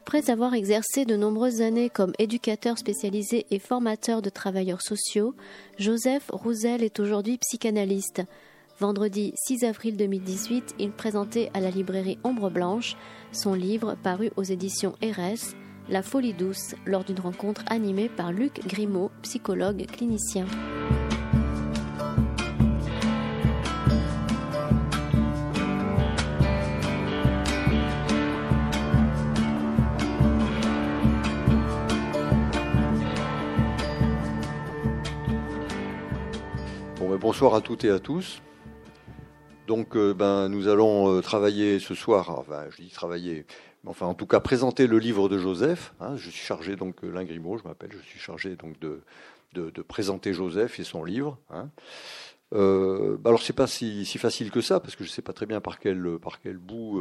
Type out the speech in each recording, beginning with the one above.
Après avoir exercé de nombreuses années comme éducateur spécialisé et formateur de travailleurs sociaux, Joseph Roussel est aujourd'hui psychanalyste. Vendredi 6 avril 2018, il présentait à la librairie Ombre Blanche son livre paru aux éditions RS, La folie douce, lors d'une rencontre animée par Luc Grimaud, psychologue clinicien. Bonsoir à toutes et à tous. Donc, euh, ben, nous allons euh, travailler ce soir, enfin, je dis travailler, enfin, en tout cas, présenter le livre de Joseph. Hein. je suis chargé, donc, euh, Lingrimaud, je m'appelle, je suis chargé donc de, de, présenter Joseph et son livre. Hein. Euh, ben, alors, pas si, si, facile que ça, parce que je ne sais pas très bien par quel, par quel bout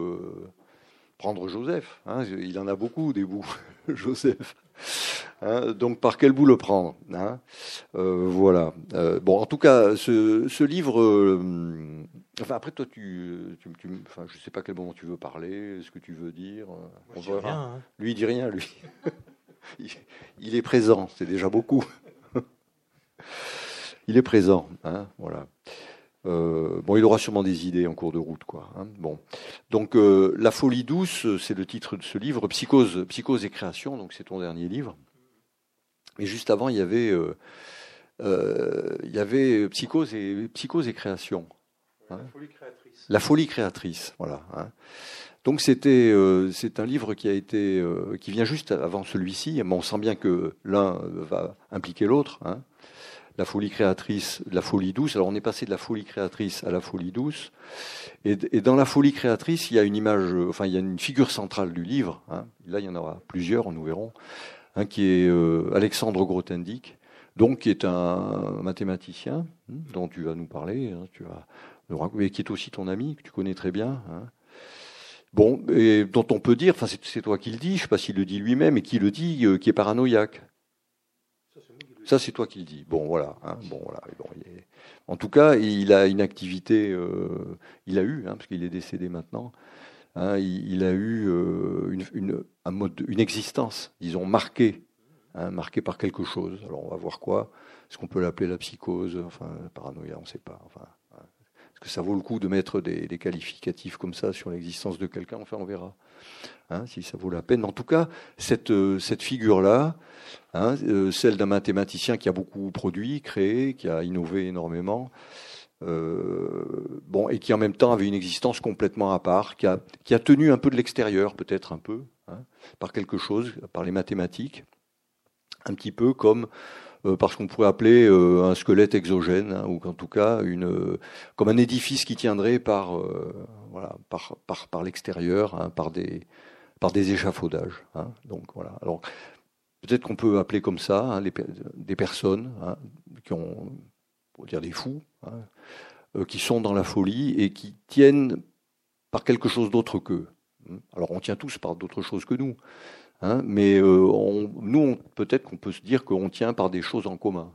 prendre Joseph. Hein. il en a beaucoup, des bouts, Joseph. Hein, donc par quel bout le prendre hein? Euh, Voilà. Euh, bon, en tout cas, ce, livre. Euh, enfin, après, toi, tu, tu, enfin, je sais pas quel moment tu veux parler, ce que tu veux dire. on verra. Rien, hein. Lui, il dit rien, lui. il, est présent, c'est déjà beaucoup. il est présent, hein, voilà. Euh, bon, il aura sûrement des idées en cours de route, quoi. Hein. bon, donc euh, la folie douce, c'est le titre de ce livre, psychose, psychose et création. Donc c'est ton dernier livre. Et juste avant, il y avait, euh, il y avait psychose et psychose et création. Hein. La folie créatrice. La folie créatrice, voilà. Hein. Donc c'était, c'est un livre qui a été, qui vient juste avant celui-ci. on sent bien que l'un va impliquer l'autre. Hein la folie créatrice, la folie douce. Alors on est passé de la folie créatrice à la folie douce. Et, dans la folie créatrice, il y a une image, enfin il y a une figure centrale du livre. Hein. Là, il y en aura plusieurs, nous verrons. Un qui est euh, Alexandre Grothendieck, donc qui est un mathématicien hein, dont tu vas nous parler, hein, tu vas mais qui est aussi ton ami que tu connais très bien. Bon, et dont on peut dire, enfin c'est toi qui le dis, je ne sais pas s'il le dit lui-même, et qui le dit, euh, qui est paranoïaque. Ça, c'est toi qui le dis. Bon, voilà. Hein, bon, voilà. En tout cas, il a une activité. Euh, il a eu, hein, parce qu'il est décédé maintenant. Hein, il, a eu euh, une, existence, disons, marquée, marquée par quelque chose. Alors, on va voir quoi. Est-ce qu'on peut l'appeler la psychose? Enfin, la paranoïa, on ne sait pas. Est-ce que ça vaut le coup de mettre des qualificatifs comme ça sur l'existence de quelqu'un? Enfin, on verra. Hein, si ça vaut la peine. En tout cas, cette, euh, figure-là, hein, euh, celle d'un mathématicien qui a beaucoup produit, créé, qui a innové énormément, euh, bon, et qui en même temps avait une existence complètement à part, qui a, qui a tenu un peu de l'extérieur, peut-être un peu, hein, par quelque chose, par les mathématiques, un petit peu comme par ce qu'on pourrait appeler un squelette exogène, ou en tout cas une, comme un édifice qui tiendrait par, voilà, par, par, par l'extérieur, par des, par des échafaudages. Hein. Donc voilà. Alors peut-être qu'on peut appeler comme ça hein, des personnes hein, qui ont, on dire des fous, euh, qui sont dans la folie et qui tiennent par quelque chose d'autre qu'eux. Alors on tient tous par d'autres choses que nous, mais euh, nous peut-être qu'on peut se dire qu'on tient par des choses en commun.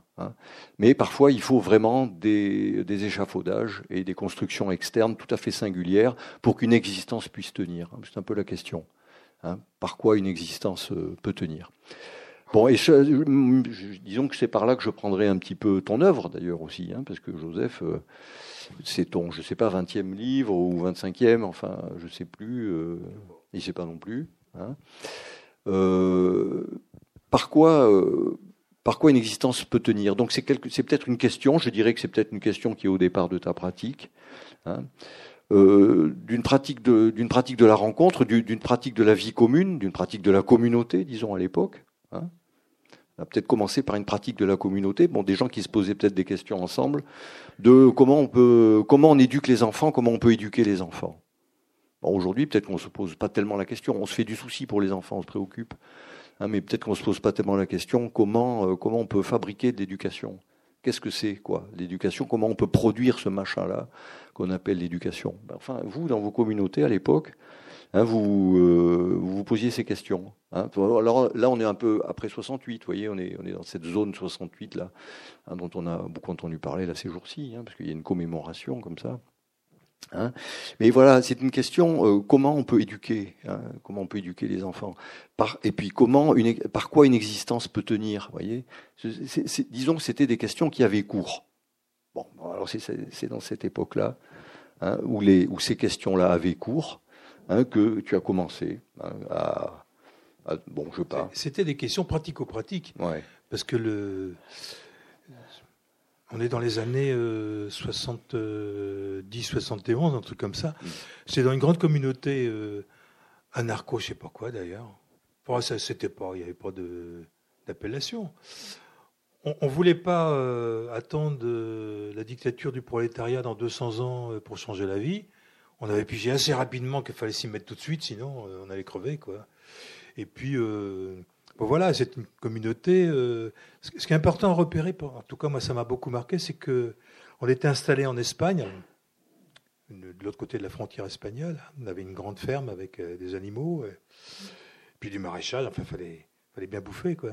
Mais parfois il faut vraiment des, échafaudages et des constructions externes tout à fait singulières pour qu'une existence puisse tenir. C'est un peu la question. Hein, par quoi une existence euh, peut tenir. Bon, disons que c'est par là que je prendrai un petit peu ton œuvre d'ailleurs aussi, hein, parce que Joseph, euh, c'est ton, je sais pas, 20e livre ou 25e, enfin, je sais plus, euh, il sait pas non plus. Hein. Par quoi, par quoi une existence peut tenir? Donc c'est, peut-être une question, je dirais que c'est peut-être une question qui est au départ de ta pratique. Hein. Euh, d'une pratique de d'une pratique de la rencontre, d'une pratique de la vie commune, d'une pratique de la communauté, disons à l'époque. Hein. On a peut-être commencé par une pratique de la communauté, bon, des gens qui se posaient peut-être des questions ensemble, de comment on peut, comment on éduque les enfants, comment on peut éduquer les enfants. Aujourd'hui, peut-être qu'on se pose pas tellement la question, on se fait du souci pour les enfants, on se préoccupe, hein, mais peut-être qu'on se pose pas tellement la question comment euh, comment on peut fabriquer de l'éducation? Qu'est-ce que c'est, quoi, l'éducation? Comment on peut produire ce machin-là qu'on appelle l'éducation? Ben, Enfin, vous, dans vos communautés à l'époque, hein, vous, euh, vous posiez ces questions. Hein. Alors là, on est un peu après 68, vous voyez, on est, dans cette zone 68 là, dont on a beaucoup entendu parler là ces jours-ci, parce qu'il y a une commémoration comme ça. Hein. Mais voilà, c'est une question euh, comment on peut éduquer, hein, comment on peut éduquer les enfants, par, et puis comment, une, par quoi une existence peut tenir. Voyez, disons que c'était des questions qui avaient cours. Bon, alors c'est dans cette époque-là hein, où, les, où ces questions-là avaient cours que tu as commencé à, bon, je pas. C'était des questions pratico-pratiques, ouais. parce que le on est dans les années 70, euh, 71, un truc comme ça. Mm. C'est dans une grande communauté euh, anarcho, je sais pas quoi d'ailleurs. Pour ça, c'était pas, il n'y avait pas d'appellation. On, ne voulait pas euh, attendre la dictature du prolétariat dans 200 ans pour changer la vie. On avait pigé assez rapidement qu'il fallait s'y mettre tout de suite, sinon on allait crever, quoi. Et puis voilà, c'est une communauté. Euh, ce qui est important à repérer, en tout cas moi ça m'a beaucoup marqué, c'est que on était installé en Espagne, de l'autre côté de la frontière espagnole. On avait une grande ferme avec euh, des animaux, euh, puis du maraîchage. Enfin, fallait fallait bien bouffer quoi.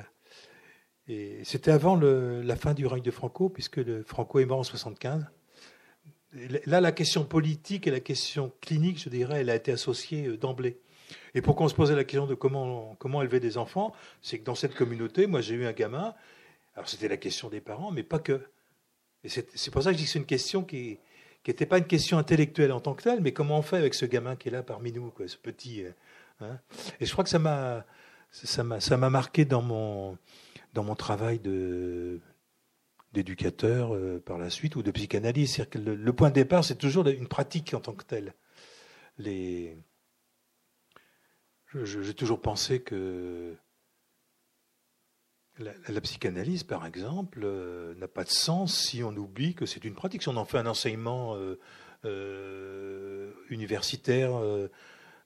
Et c'était avant la fin du règne de Franco, puisque le Franco est mort en 75. là, la question politique et la question clinique, je dirais, elle a été associée d'emblée. Et pourquoi on se posait la question de comment, comment élever des enfants, c'est que dans cette communauté, moi j'ai eu un gamin, alors c'était la question des parents, mais pas que. Et c'est pour ça que je dis que c'est une question qui n'était pas une question intellectuelle en tant que telle, mais comment on fait avec ce gamin qui est là parmi nous, quoi, ce petit. Euh, hein. Et je crois que ça m'a marqué dans mon dans mon travail de d'éducateur euh, par la suite ou de psychanalyse. Que le, le, point de départ, c'est toujours une pratique en tant que telle. Les, j'ai toujours pensé que la, psychanalyse, par exemple, euh, n'a pas de sens si on oublie que c'est une pratique. Si on en fait un enseignement euh, euh, universitaire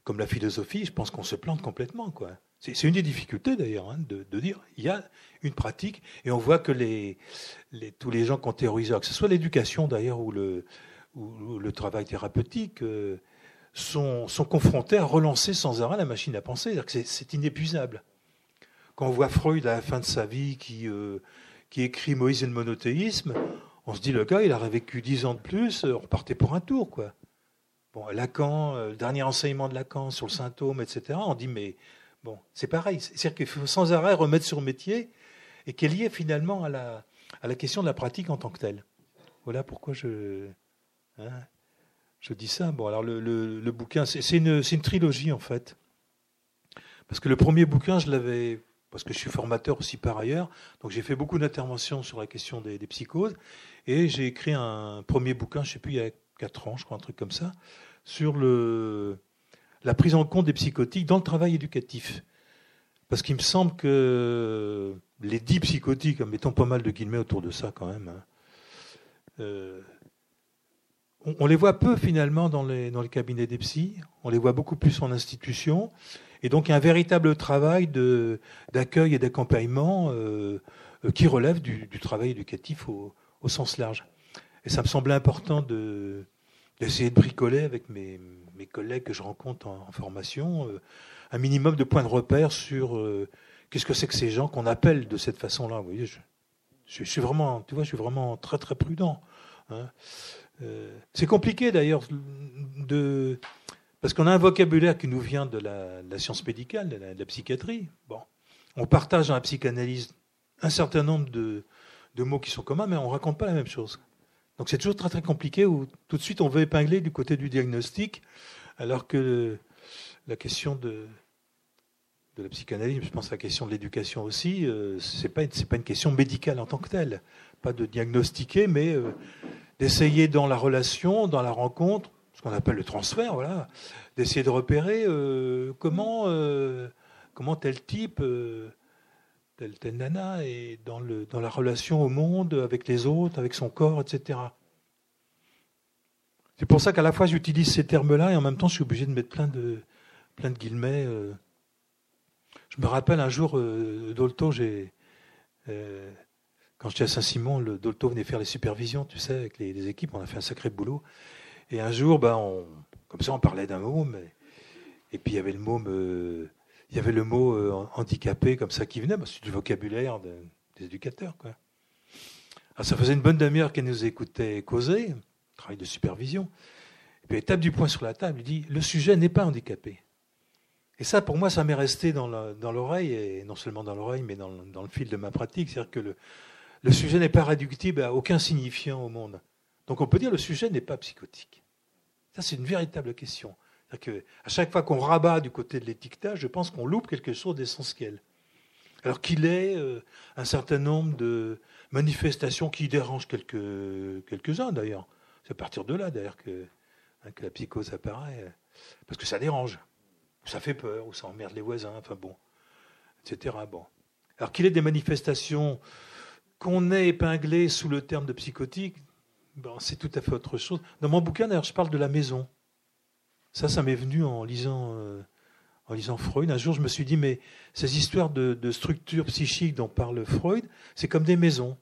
comme la philosophie, je pense qu'on se plante complètement. Quoi. C'est, une des difficultés d'ailleurs, hein, de, dire il y a une pratique, et on voit que les, tous les gens qui ont théorisé, que ce soit l'éducation d'ailleurs ou le, ou le travail thérapeutique, sont, confrontés à relancer sans arrêt la machine à penser. C'est inépuisable. Quand on voit Freud à la fin de sa vie qui, euh, écrit Moïse et le monothéisme, on se dit le gars, il aurait vécu dix ans de plus, euh, on repartait pour un tour. quoi. Bon, Lacan, euh, le dernier enseignement de Lacan sur le symptôme, etc., on dit mais bon, c'est pareil. C'est-à-dire qu'il faut sans arrêt remettre sur métier et qui est lié finalement à la, à la question de la pratique en tant que telle. Voilà pourquoi je. Hein, je dis ça. Bon, alors le, bouquin, c'est une, trilogie en fait. Parce que le premier bouquin, je l'avais, parce que je suis formateur aussi par ailleurs, donc j'ai fait beaucoup d'interventions sur la question des, psychoses, et j'ai écrit un premier bouquin, je ne sais plus, il y a 4 ans, je crois, un truc comme ça, sur la prise en compte des psychotiques dans le travail éducatif. Parce qu'il me semble que les dix psychotiques, mettons pas mal de guillemets autour de ça quand même, hein, euh, on, les voit peu finalement dans les, dans les cabinets des on les voit beaucoup plus en institution. Et donc il y a un véritable travail d'accueil et d'accompagnement euh, euh, qui relève du, travail éducatif au, sens large. Et ça me semblait important d'essayer de, bricoler avec mes, collègues que je rencontre en, formation euh, un minimum de points de repère sur qu'est-ce que c'est que ces gens qu'on appelle de cette façon-là. Vous voyez, je, suis vraiment, tu vois, je suis vraiment très très prudent. Hein. Euh, c'est compliqué d'ailleurs parce qu'on a un vocabulaire qui nous vient de la, science médicale, de la, psychiatrie. Bon, on partage dans la psychanalyse un certain nombre de, mots qui sont communs, mais on raconte pas la même chose. Donc c'est toujours très très compliqué où tout de suite on veut épingler du côté du diagnostic, alors que la question de, la psychanalyse, je pense à la question de l'éducation aussi, euh, c'est pas c'est pas une question médicale en tant que telle, pas de diagnostiquer, mais euh, d'essayer dans la relation, dans la rencontre, ce qu'on appelle le transfert, voilà, d'essayer de repérer euh, comment, euh, comment tel type, euh, tel, tel nana est dans, le, dans la relation au monde, avec les autres, avec son corps, etc. C'est pour ça qu'à la fois j'utilise ces termes-là et en même temps je suis obligé de mettre plein de, plein de guillemets. Je me rappelle un jour, Dolto, j'ai quand j'étais à Saint-Simon, le Dolto venait faire les supervisions, tu sais, avec les, équipes. On a fait un sacré boulot. Et un jour, ben, comme ça, on parlait d'un mot, et puis il y avait le mot, il y avait le mot euh, handicapé comme ça qui venait. Ben, c'est du vocabulaire des éducateurs, quoi. Alors, ça faisait une bonne demi-heure qu'elle nous écoutait causer, travail de supervision. puis il tape du poing sur la table, il dit, le sujet n'est pas handicapé. Et ça, pour moi, ça m'est resté dans l'oreille, et non seulement dans l'oreille, mais dans, le fil de ma pratique. C'est-à-dire que le, le sujet n'est pas réductible à aucun signifiant au monde. Donc on peut dire que le sujet n'est pas psychotique. Ça, c'est une véritable question. Que à chaque fois qu'on rabat du côté de l'étiquetage, je pense qu'on loupe quelque chose d'essentiel. Alors qu'il ait euh, un certain nombre de manifestations qui dérangent quelques, quelques-uns d'ailleurs. C'est à partir de là d'ailleurs que, hein, que la psychose apparaît. Parce que ça dérange, ça fait peur, ou ça emmerde les voisins, enfin bon, etc. Bon. Alors qu'il ait des manifestations qu'on ait épinglées sous le terme de psychotique, bon, c'est tout à fait autre chose. Dans mon bouquin, d'ailleurs, je parle de la maison. Ça, ça m'est venu en lisant, euh, en lisant Freud. Un jour, je me suis dit, mais ces histoires de, de structures psychiques dont parle Freud, c'est comme des maisons.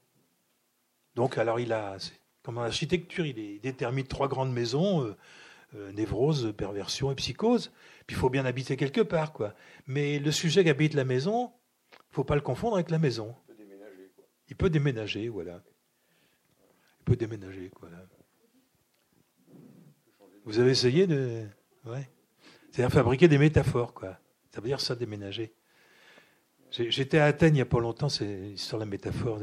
Donc, alors, il a, comme en architecture, il, détermine trois grandes maisons, euh, euh, névrose, perversion et psychose. Puis, il faut bien habiter quelque part, quoi. Mais le sujet qui habite la maison, il faut pas le confondre avec la maison. Il peut déménager, voilà. Il peut déménager, quoi. Vous avez essayé de... Ouais. C'est-à-dire fabriquer des métaphores, quoi. Ça veut dire ça, déménager. J'étais à Athènes il n'y a pas longtemps, c'est sur la métaphore.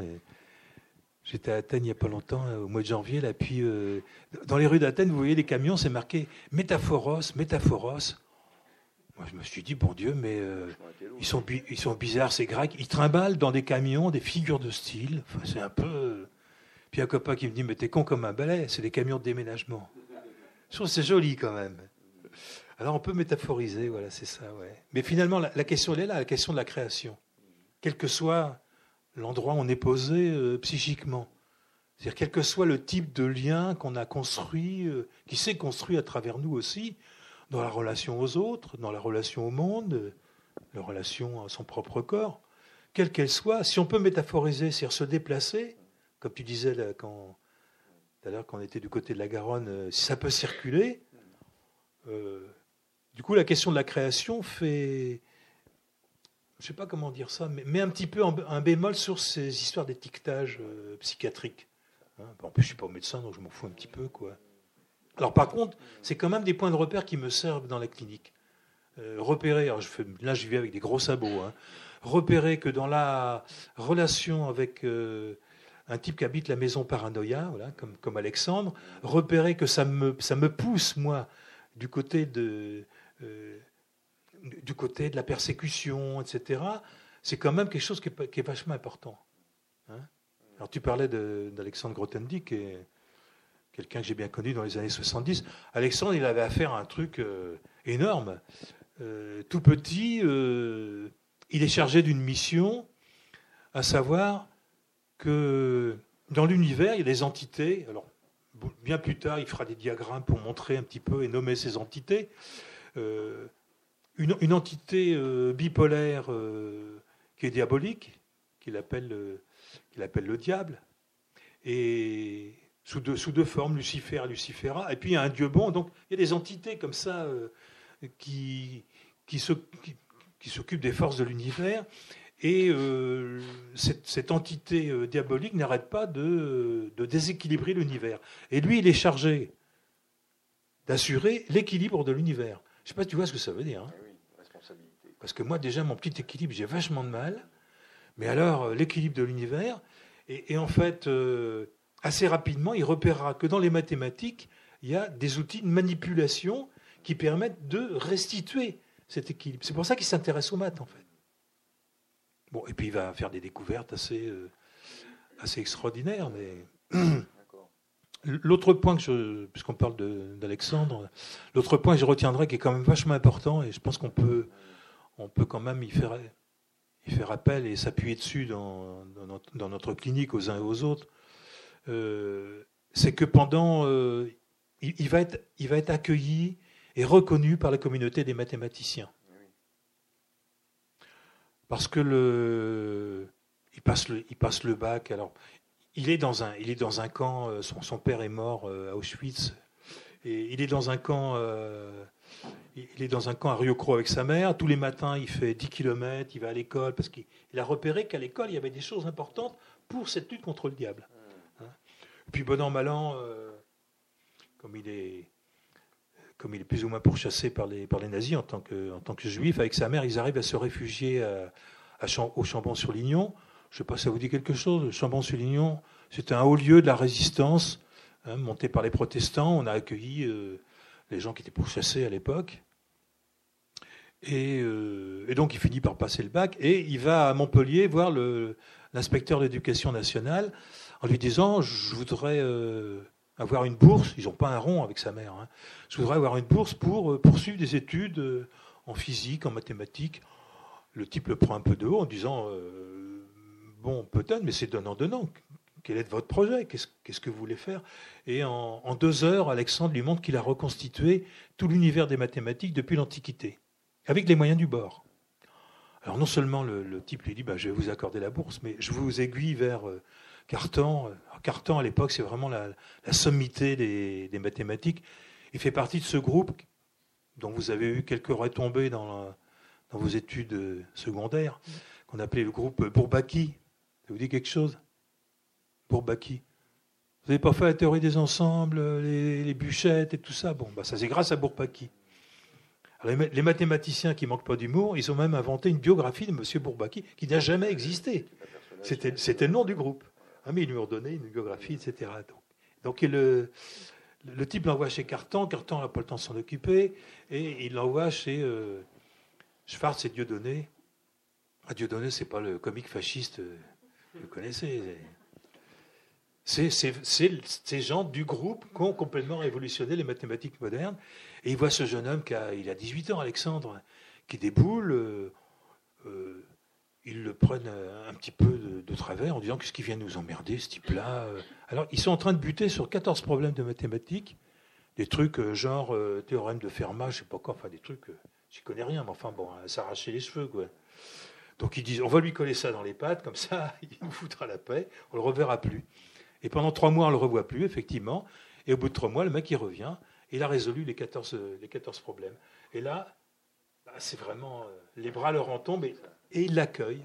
J'étais à Athènes il n'y a pas longtemps, au mois de janvier, là, puis euh, dans les rues d'Athènes, vous voyez les camions, c'est marqué métaphoros, métaphoros. Moi, je me suis dit, bon Dieu, mais euh, ils, sont, ils sont bizarres, ces Grecs. Ils trimballent dans des camions des figures de style. Enfin, c'est un peu. Puis un copain qui me dit, mais t'es con comme un balai, c'est des camions de déménagement. Je trouve que c'est joli quand même. Alors on peut métaphoriser, voilà, c'est ça, ouais. Mais finalement, la, question, elle est là, la question de la création. Quel que soit l'endroit où on est posé euh, psychiquement. C'est-à-dire, quel que soit le type de lien qu'on a construit, euh, qui s'est construit à travers nous aussi, dans la relation aux autres, dans la relation au monde, la relation à son propre corps, quelle qu'elle soit, si on peut métaphoriser, c'est-à-dire se déplacer, comme tu disais là, quand, tout à l'heure quand on était du côté de la Garonne, euh, si ça peut circuler, euh, du coup la question de la création fait, je ne sais pas comment dire ça, mais met un petit peu un bémol sur ces histoires d'étiquetage euh, psychiatrique. Hein, en plus, je ne suis pas médecin, donc je m'en fous un petit peu. quoi. Alors par contre, c'est quand même des points de repère qui me servent dans la clinique. repérer, alors je fais, là je vis avec des gros sabots, hein, repérer que dans la relation avec un type qui habite la maison paranoïa, comme, Alexandre, repérer que ça me, pousse, moi, du côté de, euh, du côté de la persécution, etc., c'est quand même quelque chose qui est, qui est vachement important. Hein. Alors tu parlais d'Alexandre Grothendieck, qui est quelqu'un que j'ai bien connu dans les années 70. Alexandre, il avait affaire à un truc euh, énorme. Euh, tout petit, il est chargé d'une mission, à savoir que dans l'univers, il y a des entités. Alors, bien plus tard, il fera des diagrammes pour montrer un petit peu et nommer ces entités. Euh, une, entité euh, bipolaire euh, qui est diabolique, qu'il appelle, qu'il appelle le diable, et sous deux, sous deux formes, Lucifer, Lucifera, et puis il y a un dieu bon. Donc il y a des entités comme ça qui, qui, qui s'occupent des forces de l'univers et euh, cette, entité euh, diabolique n'arrête pas de, déséquilibrer l'univers. Et lui, il est chargé d'assurer l'équilibre de l'univers. Je ne sais pas si tu vois ce que ça veut dire. Hein. Eh Parce que moi, déjà, mon petit équilibre, j'ai vachement de mal. Mais alors, euh, l'équilibre de l'univers, et, en fait, assez rapidement, il repérera que dans les mathématiques, il y a des outils de manipulation qui permettent de restituer cet équilibre. C'est pour ça qu'il s'intéresse aux maths, en fait. Bon, et puis il va faire des découvertes assez, euh, assez extraordinaires. Mais l'autre point que je, puisqu'on parle d'Alexandre, l'autre point que je retiendrai qui est quand même vachement important, et je pense qu'on peut, on peut quand même y faire, y faire appel et s'appuyer dessus dans, dans, notre, clinique aux uns et aux autres, euh, c'est que pendant, euh, il, va être, il va être accueilli et reconnu par la communauté des mathématiciens parce que le, il passe le, il passe le bac. Alors, il est dans un, il est dans un camp. Euh, son, son père est mort à Auschwitz, et il est dans un camp. Euh, il est dans un camp à Rio Cro avec sa mère. Tous les matins, il fait 10 km, il va à l'école, parce qu'il a repéré qu'à l'école, il y avait des choses importantes pour cette lutte contre le diable. Et puis, bon an, mal an, comme il est comme il est plus ou moins pourchassé par les, par les nazis en tant, que, en tant que juif, avec sa mère, ils arrivent à se réfugier au Chambon-sur-Lignon. Je ne sais pas si ça vous dit quelque chose. Chambon-sur-Lignon, c'était un haut lieu de la résistance, hein, monté par les protestants. On a accueilli euh, les gens qui étaient pourchassés à l'époque. Et, euh, et, donc il finit par passer le bac et il va à Montpellier voir l'inspecteur de l'éducation nationale en lui disant je voudrais euh, avoir une bourse. Ils n'ont pas un rond avec sa mère. Hein. Je voudrais avoir une bourse pour euh, poursuivre des études euh, en physique, en mathématiques. Le type le prend un peu de haut en disant Bon, peut-être, mais c'est donnant-donnant. Quel est votre projet? Qu'est-ce que vous voulez faire? Et en, deux heures, Alexandre lui montre qu'il a reconstitué tout l'univers des mathématiques depuis l'Antiquité, avec les moyens du bord. Alors non seulement le, type lui dit bah, Je vais vous accorder la bourse, mais je vous aiguille vers Cartan. Cartan, à l'époque, c'est vraiment la, sommité des, mathématiques. Il fait partie de ce groupe dont vous avez eu quelques retombées dans, dans vos études secondaires, qu'on appelait le groupe Bourbaki. Ça vous dit quelque chose? Bourbaki. Vous n'avez pas fait la théorie des ensembles, les, bûchettes et tout ça? Bon, bah ça c'est grâce à Bourbaki. les, mathématiciens qui manquent pas d'humour, ils ont même inventé une biographie de M. Bourbaki qui n'a jamais existé. C'était le nom du groupe. Ah, mais ils lui ont donné une biographie, etc. Donc, le, le type l'envoie chez Carton, Carton n'a pas le temps de s'en occuper, et il l'envoie chez euh, Schwartz et Dieudonné. Ah, Dieudonné, c'est pas le comique fasciste, euh, vous connaissez. C'est ces gens du groupe qui ont complètement révolutionné les mathématiques modernes. Et il voit ce jeune homme qui a, il a 18 ans, Alexandre, qui déboule. Euh, euh ils le prennent euh, un petit peu de, travers en disant qu'est-ce qui vient nous emmerder, ce type-là. Euh. Alors, ils sont en train de buter sur 14 problèmes de mathématiques, des trucs euh, genre théorème de Fermat, je sais pas quoi, enfin des trucs, j'y connais rien, mais enfin bon, s'arracher les cheveux, quoi. Donc ils disent, on va lui coller ça dans les pattes, comme ça, il nous foutra la paix, on le reverra plus. Et pendant trois mois, on le revoit plus, effectivement. Et au bout de trois mois, le mec, il revient, il a résolu les 14, les 14 problèmes. Et là, bah, c'est vraiment, les bras leur en tombent, et ils l'accueillent.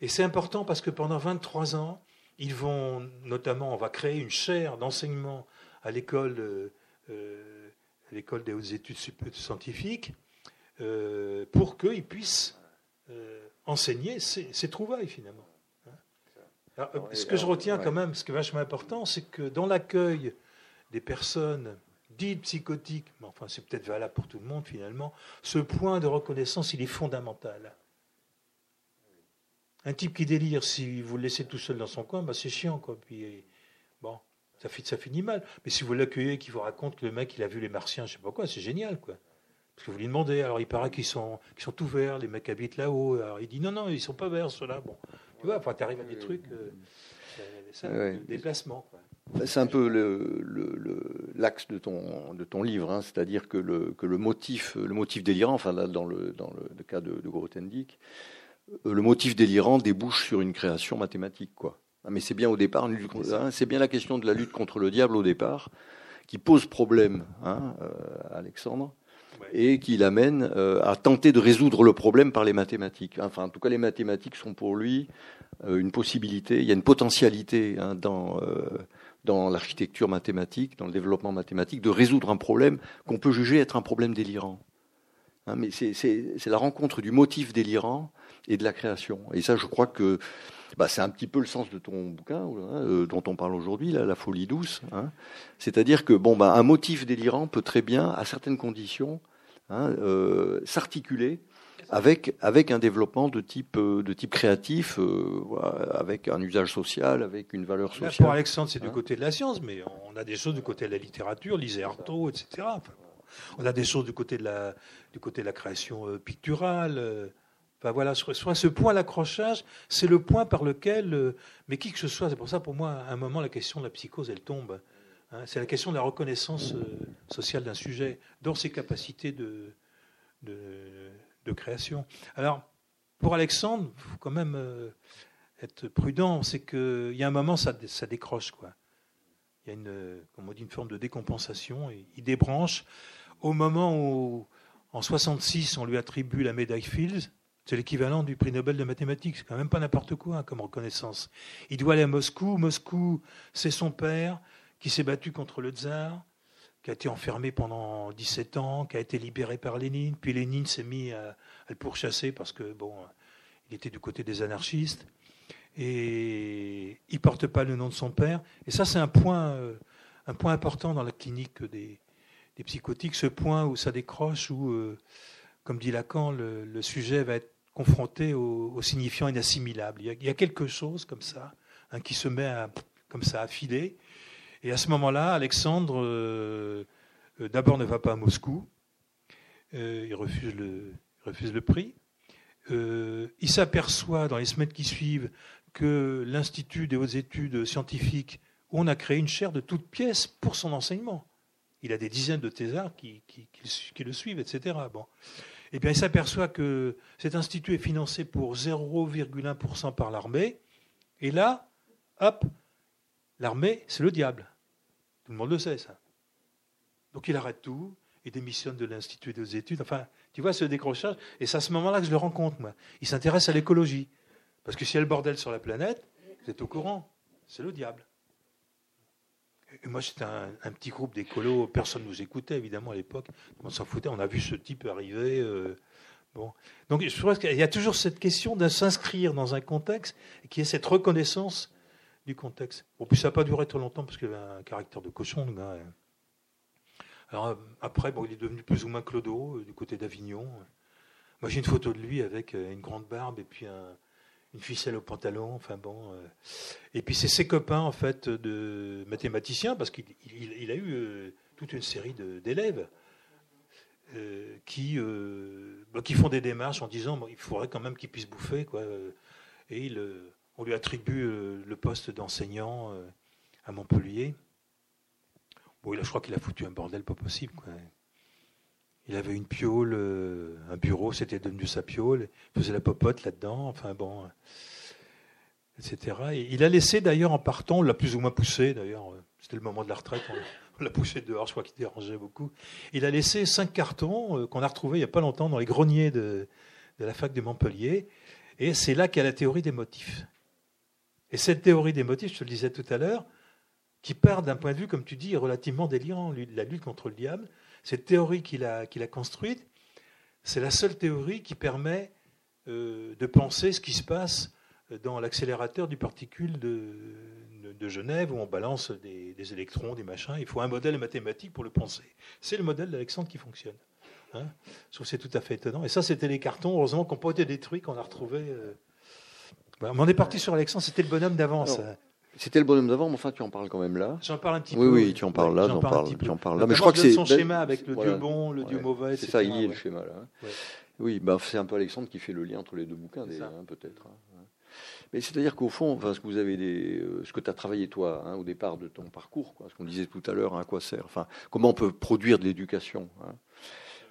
Et c'est important parce que pendant 23 ans, ils vont notamment, on va créer une chaire d'enseignement à l'école, euh, euh, l'école des hautes études scientifiques, euh, pour qu'ils puissent enseigner ces, trouvailles finalement. Ce que je retiens quand même, ce qui est vachement important, c'est que dans l'accueil des personnes dites psychotiques, mais enfin c'est peut-être valable pour tout le monde finalement, ce point de reconnaissance, il est fondamental. Un type qui délire, si vous le laissez tout seul dans son coin, bah c'est chiant, quoi. Puis, bon, ça, ça finit mal. Mais si vous l'accueillez, qu'il vous raconte que le mec, il a vu les martiens, je sais pas quoi, c'est génial, quoi. Parce que vous lui demandez, alors il paraît qu'ils sont, tout verts, les mecs habitent là-haut. Alors il dit non, non, ils sont pas verts, ceux-là. Bon, tu vois, enfin, tu arrives à des trucs, euh, déplacement. Bah, c'est un peu l'axe le, de, ton, de ton livre, hein. c'est-à-dire que, le, que le, motif, le motif délirant, enfin là, dans, le, dans le, cas de, de Grothendieck, euh, le motif délirant débouche sur une création mathématique, quoi. Ah, mais c'est bien au départ, hein, c'est bien la question de la lutte contre le diable au départ, qui pose problème, hein, euh, Alexandre, et qui l'amène euh, à tenter de résoudre le problème par les mathématiques. Enfin, en tout cas, les mathématiques sont pour lui une possibilité. Il y a une potentialité hein, dans dans l'architecture mathématique, dans le développement mathématique, de résoudre un problème qu'on peut juger être un problème délirant. Mais c'est la rencontre du motif délirant et de la création. Et ça, je crois que bah, c'est un petit peu le sens de ton bouquin hein, euh, dont on parle aujourd'hui, la folie douce. Hein. C'est-à-dire que bon, bah, un motif délirant peut très bien, à certaines conditions, hein, euh, s'articuler avec, avec un développement de type, euh, de type créatif, avec un usage social, avec une valeur sociale. pour Alexandre, c'est du côté de la science, mais on a des choses du côté de la littérature, lisez Artaud, etc. on a des choses du côté de la, du côté de la création picturale voilà, soit ce point l'accrochage, c'est le point par lequel, euh, mais qui que ce soit, c'est pour ça pour moi, à un moment, la question de la psychose, elle tombe. Hein. c'est la question de la reconnaissance euh, sociale d'un sujet dans ses capacités de, de, création. Alors, pour Alexandre, il faut quand même euh, être prudent, c'est qu'il y a un moment, ça, ça décroche. Quoi. Il y a dit, une forme de décompensation, il débranche. Au moment où, en 66, on lui attribue la médaille Fields, c'est l'équivalent du prix Nobel de mathématiques. C'est quand même pas n'importe quoi comme reconnaissance. Il doit aller à Moscou. Moscou, c'est son père qui s'est battu contre le tsar, qui a été enfermé pendant 17 ans, qui a été libéré par Lénine. Puis Lénine s'est mis à, le pourchasser parce que, bon, il était du côté des anarchistes. Et il porte pas le nom de son père. Et ça, c'est un point, euh, un point important dans la clinique des, psychotiques, ce point où ça décroche, où, euh, comme dit Lacan, le, sujet va être confronté au, signifiant inassimilable. Il y, a, quelque chose comme ça, hein, qui se met à, comme ça à filer. Et à ce moment-là, Alexandre, euh, d'abord, ne va pas à Moscou. Il, refuse le, refuse le prix. il s'aperçoit dans les semaines qui suivent que l'Institut des hautes études scientifiques, où on a créé une chaire de toutes pièces pour son enseignement. Il a des dizaines de thésards qui, le suivent, etc. Bon. Eh bien, il s'aperçoit que cet institut est financé pour 0,1% par l'armée. Et là, hop, l'armée, c'est le diable. Tout le monde le sait, ça. Donc il arrête tout, il démissionne de l'Institut des études. Enfin, tu vois ce décrochage? Et c'est à ce moment-là que je le rencontre, moi. Il s'intéresse à l'écologie. Parce que s'il y a le bordel sur la planète, vous êtes au courant, c'est le diable. Et moi, c'était un, petit groupe d'écolos, personne ne nous écoutait, évidemment, à l'époque. On s'en foutait, on a vu ce type arriver. Euh, bon. Donc, je pense qu'il y a toujours cette question de s'inscrire dans un contexte qui est cette reconnaissance du contexte. Bon, puis ça n'a pas duré trop longtemps parce qu'il avait un caractère de cochon. Alors après, bon, il est devenu plus ou moins clodo euh, du côté d'Avignon. Moi, j'ai une photo de lui avec euh, une grande barbe et puis une ficelle au pantalon. Enfin bon. Et puis c'est ses copains en fait de mathématiciens parce qu'il a eu toute une série d'élèves. qui, bah, qui font des démarches en disant il faudrait quand même qu'il puisse bouffer. Quoi. Et il, on lui attribue euh, le poste d'enseignant euh, à Montpellier. Bon, je crois qu'il a foutu un bordel pas possible. Il avait une piole, euh, un bureau, c'était devenu sa piole. Il faisait la popote là-dedans, enfin bon, etc. Et il a laissé d'ailleurs en partant, on l'a plus ou moins poussé d'ailleurs, c'était le moment de la retraite, on, l'a poussé dehors, je crois qu'il dérangeait beaucoup. Il a laissé cinq cartons qu'on a retrouvés il n'y a pas longtemps dans les greniers de, de la fac de Montpellier. Et c'est là qu'il y a la théorie des motifs. Et cette théorie des motifs, je te le disais tout à l'heure, qui part d'un point de vue, comme tu dis, relativement délirant, la lutte contre le diable, cette théorie qu'il a, construite, c'est la seule théorie qui permet euh, de penser ce qui se passe dans l'accélérateur du particule de, Genève, où on balance des, électrons, des machins. Il faut un modèle mathématique pour le penser. C'est le modèle d'Alexandre qui fonctionne. Hein je trouve c'est tout à fait étonnant. Et ça, c'était les cartons, heureusement, qui n'ont pas été détruits, qu'on a retrouvés. Euh, bah, on est parti sur Alexandre, c'était le bonhomme d'avant. C'était le bonhomme d'avant, mais enfin, tu en parles quand même là. J'en parle un petit peu. Oui, oui, tu en parles là, j'en parle, tu en parles là. Mais je crois que c'est son schéma avec le dieu bon, le dieu mauvais. C'est ça, il est le schéma là. Hein. Oui, bah, c'est un peu Alexandre qui fait le lien entre les deux bouquins, hein, peut-être. Hein, mais c'est-à-dire qu'au fond, enfin, ce que vous avez des, euh, ce que tu as travaillé toi au départ de ton parcours, quoi, ce qu'on disait tout à l'heure, à quoi sert, enfin, comment on peut produire de l'éducation.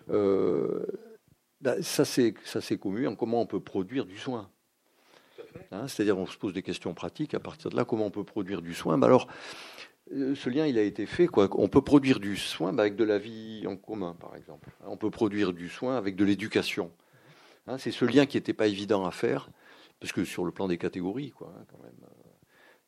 Euh, bah, ça c'est ça c'est commun. Comment on peut produire du soin. Hein, c'est-à-dire, on se pose des questions pratiques. À partir de là, comment on peut produire du soin bah Alors, euh, ce lien, il a été fait. Quoi. On peut produire du soin bah, avec de la vie en commun, par exemple. Hein, on peut produire du soin avec de l'éducation. Hein, c'est ce lien qui n'était pas évident à faire, parce que sur le plan des catégories, quoi, quand même.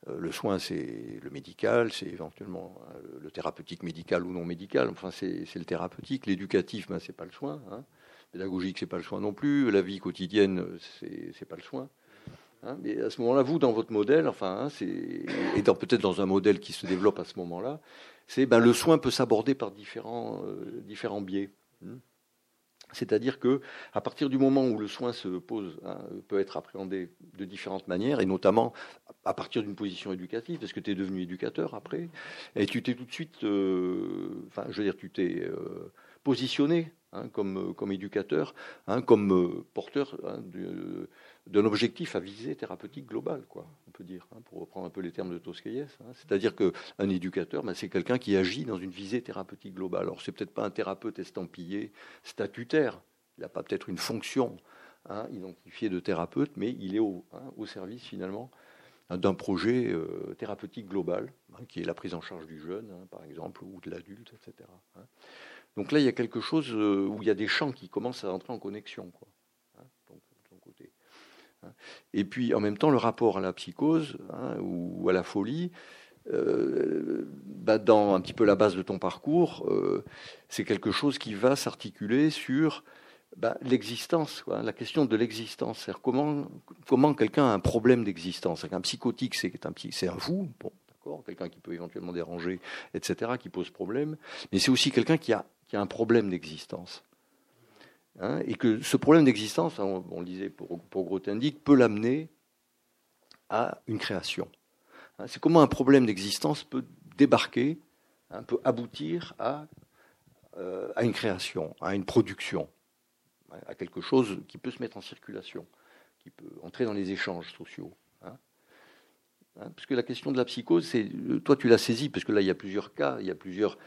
Euh, le soin, c'est le médical, c'est éventuellement le thérapeutique médical ou non médical. Enfin, c'est le thérapeutique. L'éducatif, ben, c'est pas le soin. Hein. Pédagogique, c'est pas le soin non plus. La vie quotidienne, c'est pas le soin. Hein, mais à ce moment-là, vous, dans votre modèle, enfin, hein, et peut-être dans un modèle qui se développe à ce moment-là, c'est ben, le soin peut s'aborder par différents, euh, différents biais. Hein. C'est-à-dire que à partir du moment où le soin se pose, peut être appréhendé de différentes manières, et notamment à partir d'une position éducative, parce que tu es devenu éducateur après, et tu t'es tout de suite, euh, je veux dire, tu t'es euh, positionné comme, comme éducateur, comme porteur de, d'un objectif à visée thérapeutique globale, quoi, on peut dire, hein, pour reprendre un peu les termes de Tosquelles. Hein. C'est-à-dire qu'un éducateur, ben, c'est quelqu'un qui agit dans une visée thérapeutique globale. Alors, c'est peut-être pas un thérapeute estampillé, statutaire. Il n'a pas peut-être une fonction hein, identifiée de thérapeute, mais il est au, service, finalement, d'un projet euh, thérapeutique global, qui est la prise en charge du jeune, par exemple, ou de l'adulte, etc. Donc là, il y a quelque chose euh, où il y a des champs qui commencent à entrer en connexion. Et puis, en même temps, le rapport à la psychose hein, ou à la folie, bah, dans un petit peu la base de ton parcours, c'est quelque chose qui va s'articuler sur bah, l'existence, la question de l'existence. Comment, comment quelqu'un a un problème d'existence Un psychotique, c'est un, c'est un fou, bon, d'accord, quelqu'un qui peut éventuellement déranger, etc., qui pose problème, mais c'est aussi quelqu'un qui a, qui a un problème d'existence. Hein, et que ce problème d'existence, on, le disait pour, pour Grothendieck, peut l'amener à une création. Hein, c'est comment un problème d'existence peut débarquer, hein, peut aboutir euh, à une création, à une production à quelque chose qui peut se mettre en circulation, qui peut entrer dans les échanges sociaux. Hein. Hein, parce que la question de la psychose, c'est euh, toi tu l'as saisi, parce que là il y a plusieurs cas, il y a plusieurs,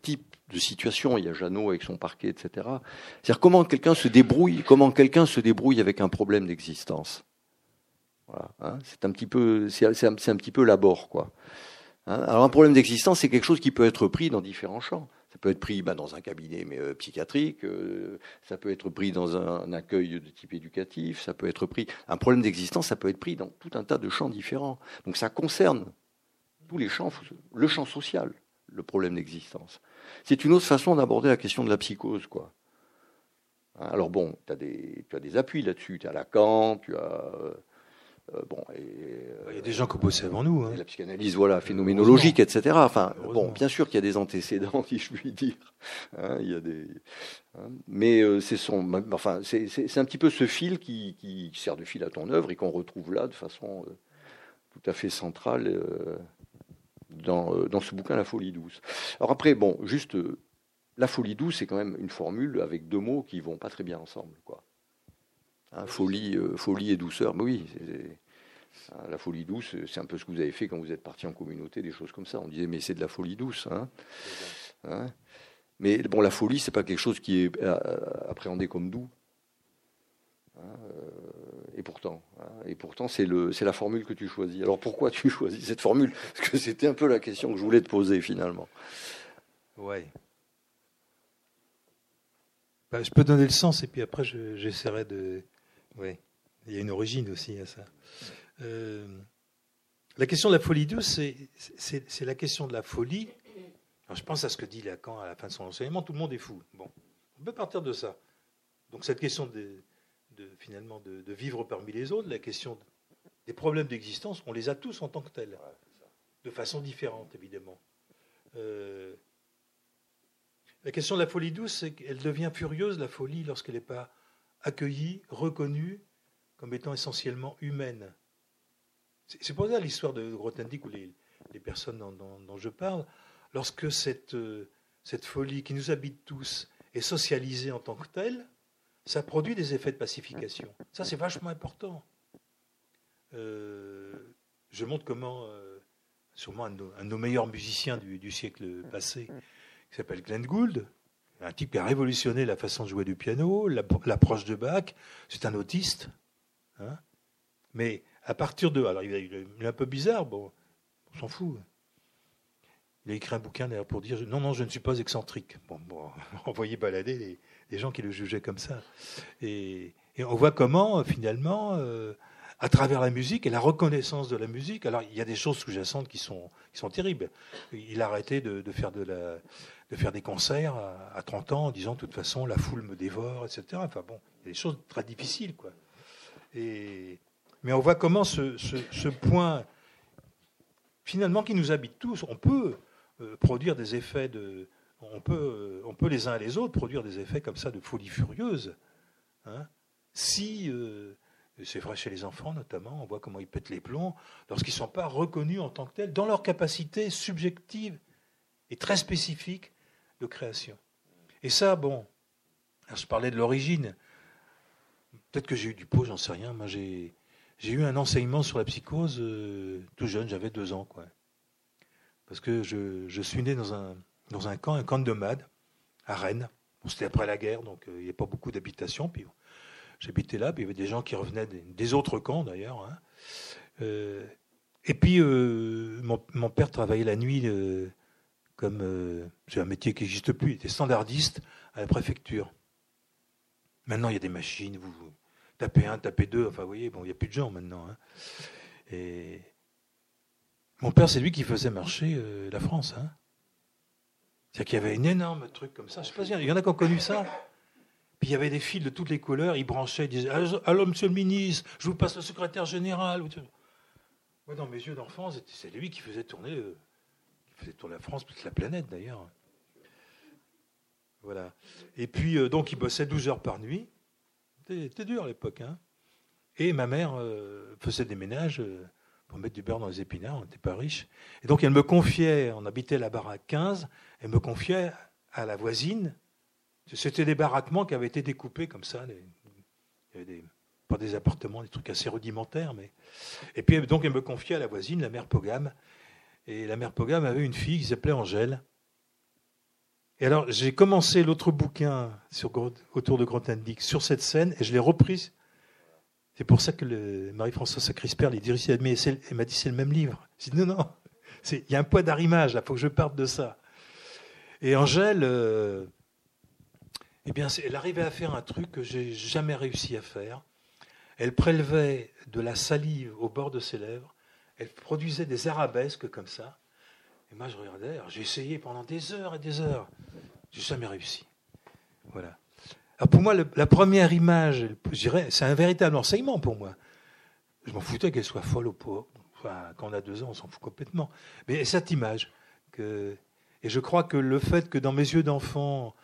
types de situations. Il y a Jeannot avec son parquet, etc. C'est-à-dire comment quelqu'un se débrouille, comment quelqu'un se débrouille avec un problème d'existence? Voilà, hein. c'est un petit peu, c'est un, petit peu labor, quoi. Alors un problème d'existence, c'est quelque chose qui peut être pris dans différents champs. Ça peut être pris dans un cabinet mais, euh, psychiatrique, euh, ça peut être pris dans un, accueil de type éducatif, ça peut être pris. Un problème d'existence, ça peut être pris dans tout un tas de champs différents. Donc ça concerne tous les champs, le champ social, le problème d'existence. C'est une autre façon d'aborder la question de la psychose, quoi. Alors bon, tu as, as, des appuis là-dessus. Tu as Lacan, tu as euh, euh, bon, et, il y a des gens qui ont bossé avant nous. Hein. La psychanalyse, voilà, phénoménologique, etc. Enfin, bon, bien sûr qu'il y a des antécédents, si je puis dire. Hein, il y a des, hein. mais euh, c'est son, enfin, c'est un petit peu ce fil qui, qui, sert de fil à ton œuvre et qu'on retrouve là de façon euh, tout à fait centrale dans, dans ce bouquin La folie douce. Alors après, bon, juste la folie douce, c'est quand même une formule avec deux mots qui vont pas très bien ensemble, quoi. Hein, folie, euh, folie et douceur, mais oui, hein, la folie douce, c'est un peu ce que vous avez fait quand vous êtes parti en communauté, des choses comme ça. On disait, mais c'est de la folie douce. Hein. mais bon, la folie, c'est pas quelque chose qui est euh, appréhendé comme doux. Euh, et pourtant, et pourtant, c'est la formule que tu choisis. Alors pourquoi tu choisis cette formule? Parce que c'était un peu la question que je voulais te poser finalement. Ouais. Bah, je peux donner le sens et puis après j'essaierai de, oui, il y a une origine aussi à ça. Euh, la question de la folie douce, c'est la question de la folie. je pense à ce que dit Lacan à la fin de son enseignement, tout le monde est fou. Bon, on peut partir de ça. Donc cette question de, finalement de, vivre parmi les autres, la question des problèmes d'existence, on les a tous en tant que tels, de façon différente évidemment. Euh, la question de la folie douce, c'est qu'elle devient furieuse, la folie, lorsqu'elle n'est pas accueillie, reconnue comme étant essentiellement humaine. C'est pour ça l'histoire de Grothendieck ou les, personnes dont, je parle, lorsque cette, euh, cette folie qui nous habite tous est socialisée en tant que telle, ça produit des effets de pacification. Ça, c'est vachement important. Euh, je montre comment, euh, sûrement un de, nos, meilleurs musiciens du siècle passé, qui s'appelle Glenn Gould, un type qui a révolutionné la façon de jouer du piano, l'approche de Bach. C'est un autiste. Hein. Mais à partir de. Alors, il est, un peu bizarre, bon, on s'en fout. Il a écrit un bouquin d'ailleurs pour dire Non, non, je ne suis pas excentrique. Bon, bon on voyait balader les, gens qui le jugeaient comme ça. Et, on voit comment, finalement, euh, à travers la musique et la reconnaissance de la musique, alors il y a des choses sous-jacentes qui sont, qui sont terribles. Il a arrêté de faire de la de faire des concerts à, 30 ans en disant de toute façon la foule me dévore, etc. Enfin bon, il y a des choses très difficiles, quoi. Et, mais on voit comment ce, point, finalement, qui nous habite tous, on peut euh, produire des effets de. On peut, euh, on peut les uns et les autres produire des effets comme ça de folie furieuse. Hein, si. Euh, c'est vrai chez les enfants notamment, on voit comment ils pètent les plombs lorsqu'ils ne sont pas reconnus en tant que tels dans leur capacité subjective et très spécifique création. Et ça, bon, je parlais de l'origine. Peut-être que j'ai eu du pot, j'en sais rien. Moi, j'ai, eu un enseignement sur la psychose euh, tout jeune, j'avais deux ans, quoi. Parce que je, suis né dans un, camp, un camp de nomades, à Rennes. c'était après la guerre, donc euh, il n'y a pas beaucoup d'habitations. Puis j'habitais là, puis il y avait des gens qui revenaient des, autres camps, d'ailleurs. Hein. Euh, et puis, mon, père travaillait la nuit comme euh, c'est un métier qui n'existe plus, il était standardiste à la préfecture. Maintenant, il y a des machines, vous, tapez un, tapez deux, enfin, vous voyez, bon, il n'y a plus de gens maintenant. Hein. Et Mon père, c'est lui qui faisait marcher euh, la France. Hein. C'est-à-dire qu'il y avait une énorme truc comme ça. Je sais pas, il y en a qui ont connu ça. Puis il y avait des fils de toutes les couleurs. Ils branchaient, ils disaient Allô, monsieur le ministre, je vous passe le secrétaire général. Moi, dans mes yeux d'enfant, c'est lui qui faisait tourner, euh, faisait tourner la France, toute la planète d'ailleurs. Voilà. Et puis, euh, donc, il bossait 12 heures par nuit. C'était dur à l'époque. Hein. Et ma mère euh, faisait des ménages euh, pour mettre du beurre dans les épinards. On n'était pas riches. Et donc, elle me confiait, on habitait la baraque 15, elle me confiait à la voisine. C'était des baraquements qui avaient été découpés comme ça. il y avait pas des appartements, des trucs assez rudimentaires. Mais... Et puis, donc, elle me confiait à la voisine, la mère Pogam. Et la mère Pogam avait une fille qui s'appelait Angèle. Et alors, j'ai commencé l'autre bouquin sur, autour de Grothendieck sur cette scène et je l'ai reprise. C'est pour ça que Marie-Françoise Sacrisper les dirige elle m'a dit c'est le même livre. J'ai dit non, non, il y a un poids d'arrimage, il faut que je parte de ça. Et Angèle, euh, eh bien, elle arrivait à faire un truc que j'ai jamais réussi à faire. Elle prélevait de la salive au bord de ses lèvres, elle produisait des arabesques comme ça, et moi, je regardais. J'ai essayé pendant des heures et des heures. J'ai jamais réussi. Voilà. Alors pour moi, la première image, c'est un véritable enseignement pour moi. Je m'en foutais qu'elle soit folle ou pas. Quand on a deux ans, on s'en fout complètement. Mais cette image, et je crois que le fait que dans mes yeux d'enfant,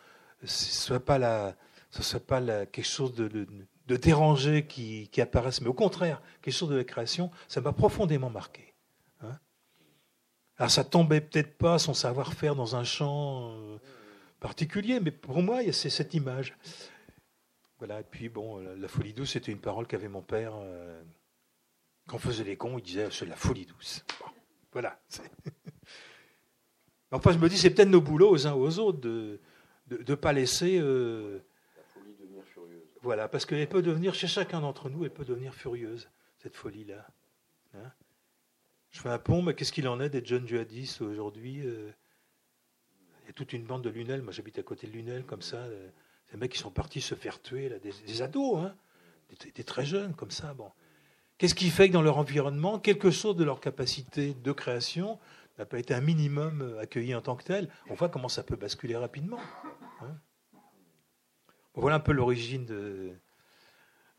ce soit pas la, ce soit pas la, quelque chose de, de dérangé qui, qui apparaisse, mais au contraire, quelque chose de la création, ça m'a profondément marqué. Alors ça tombait peut-être pas son savoir-faire dans un champ euh, particulier, mais pour moi, c'est cette image. Voilà, et puis bon, la, folie douce, c'était une parole qu'avait mon père. Euh, quand on faisait les cons, il disait c'est la folie douce. voilà. enfin, je me dis, c'est peut-être nos boulots aux uns aux autres de ne pas laisser. Euh, la folie devenir furieuse. Voilà, parce qu'elle peut devenir, chez chacun d'entre nous, elle peut devenir furieuse, cette folie-là. Hein je fais un pont, mais qu'est-ce qu'il en est des jeunes djihadistes aujourd'hui euh? Il y a toute une bande de Lunel, moi j'habite à côté de Lunel, comme ça, euh, des mecs qui sont partis se faire tuer, là, des, ados, hein, des, très jeunes, comme ça. Bon. Qu'est-ce qui fait que dans leur environnement, quelque chose de leur capacité de création n'a pas été un minimum euh, accueilli en tant que tel? On voit comment ça peut basculer rapidement. Voilà un peu l'origine de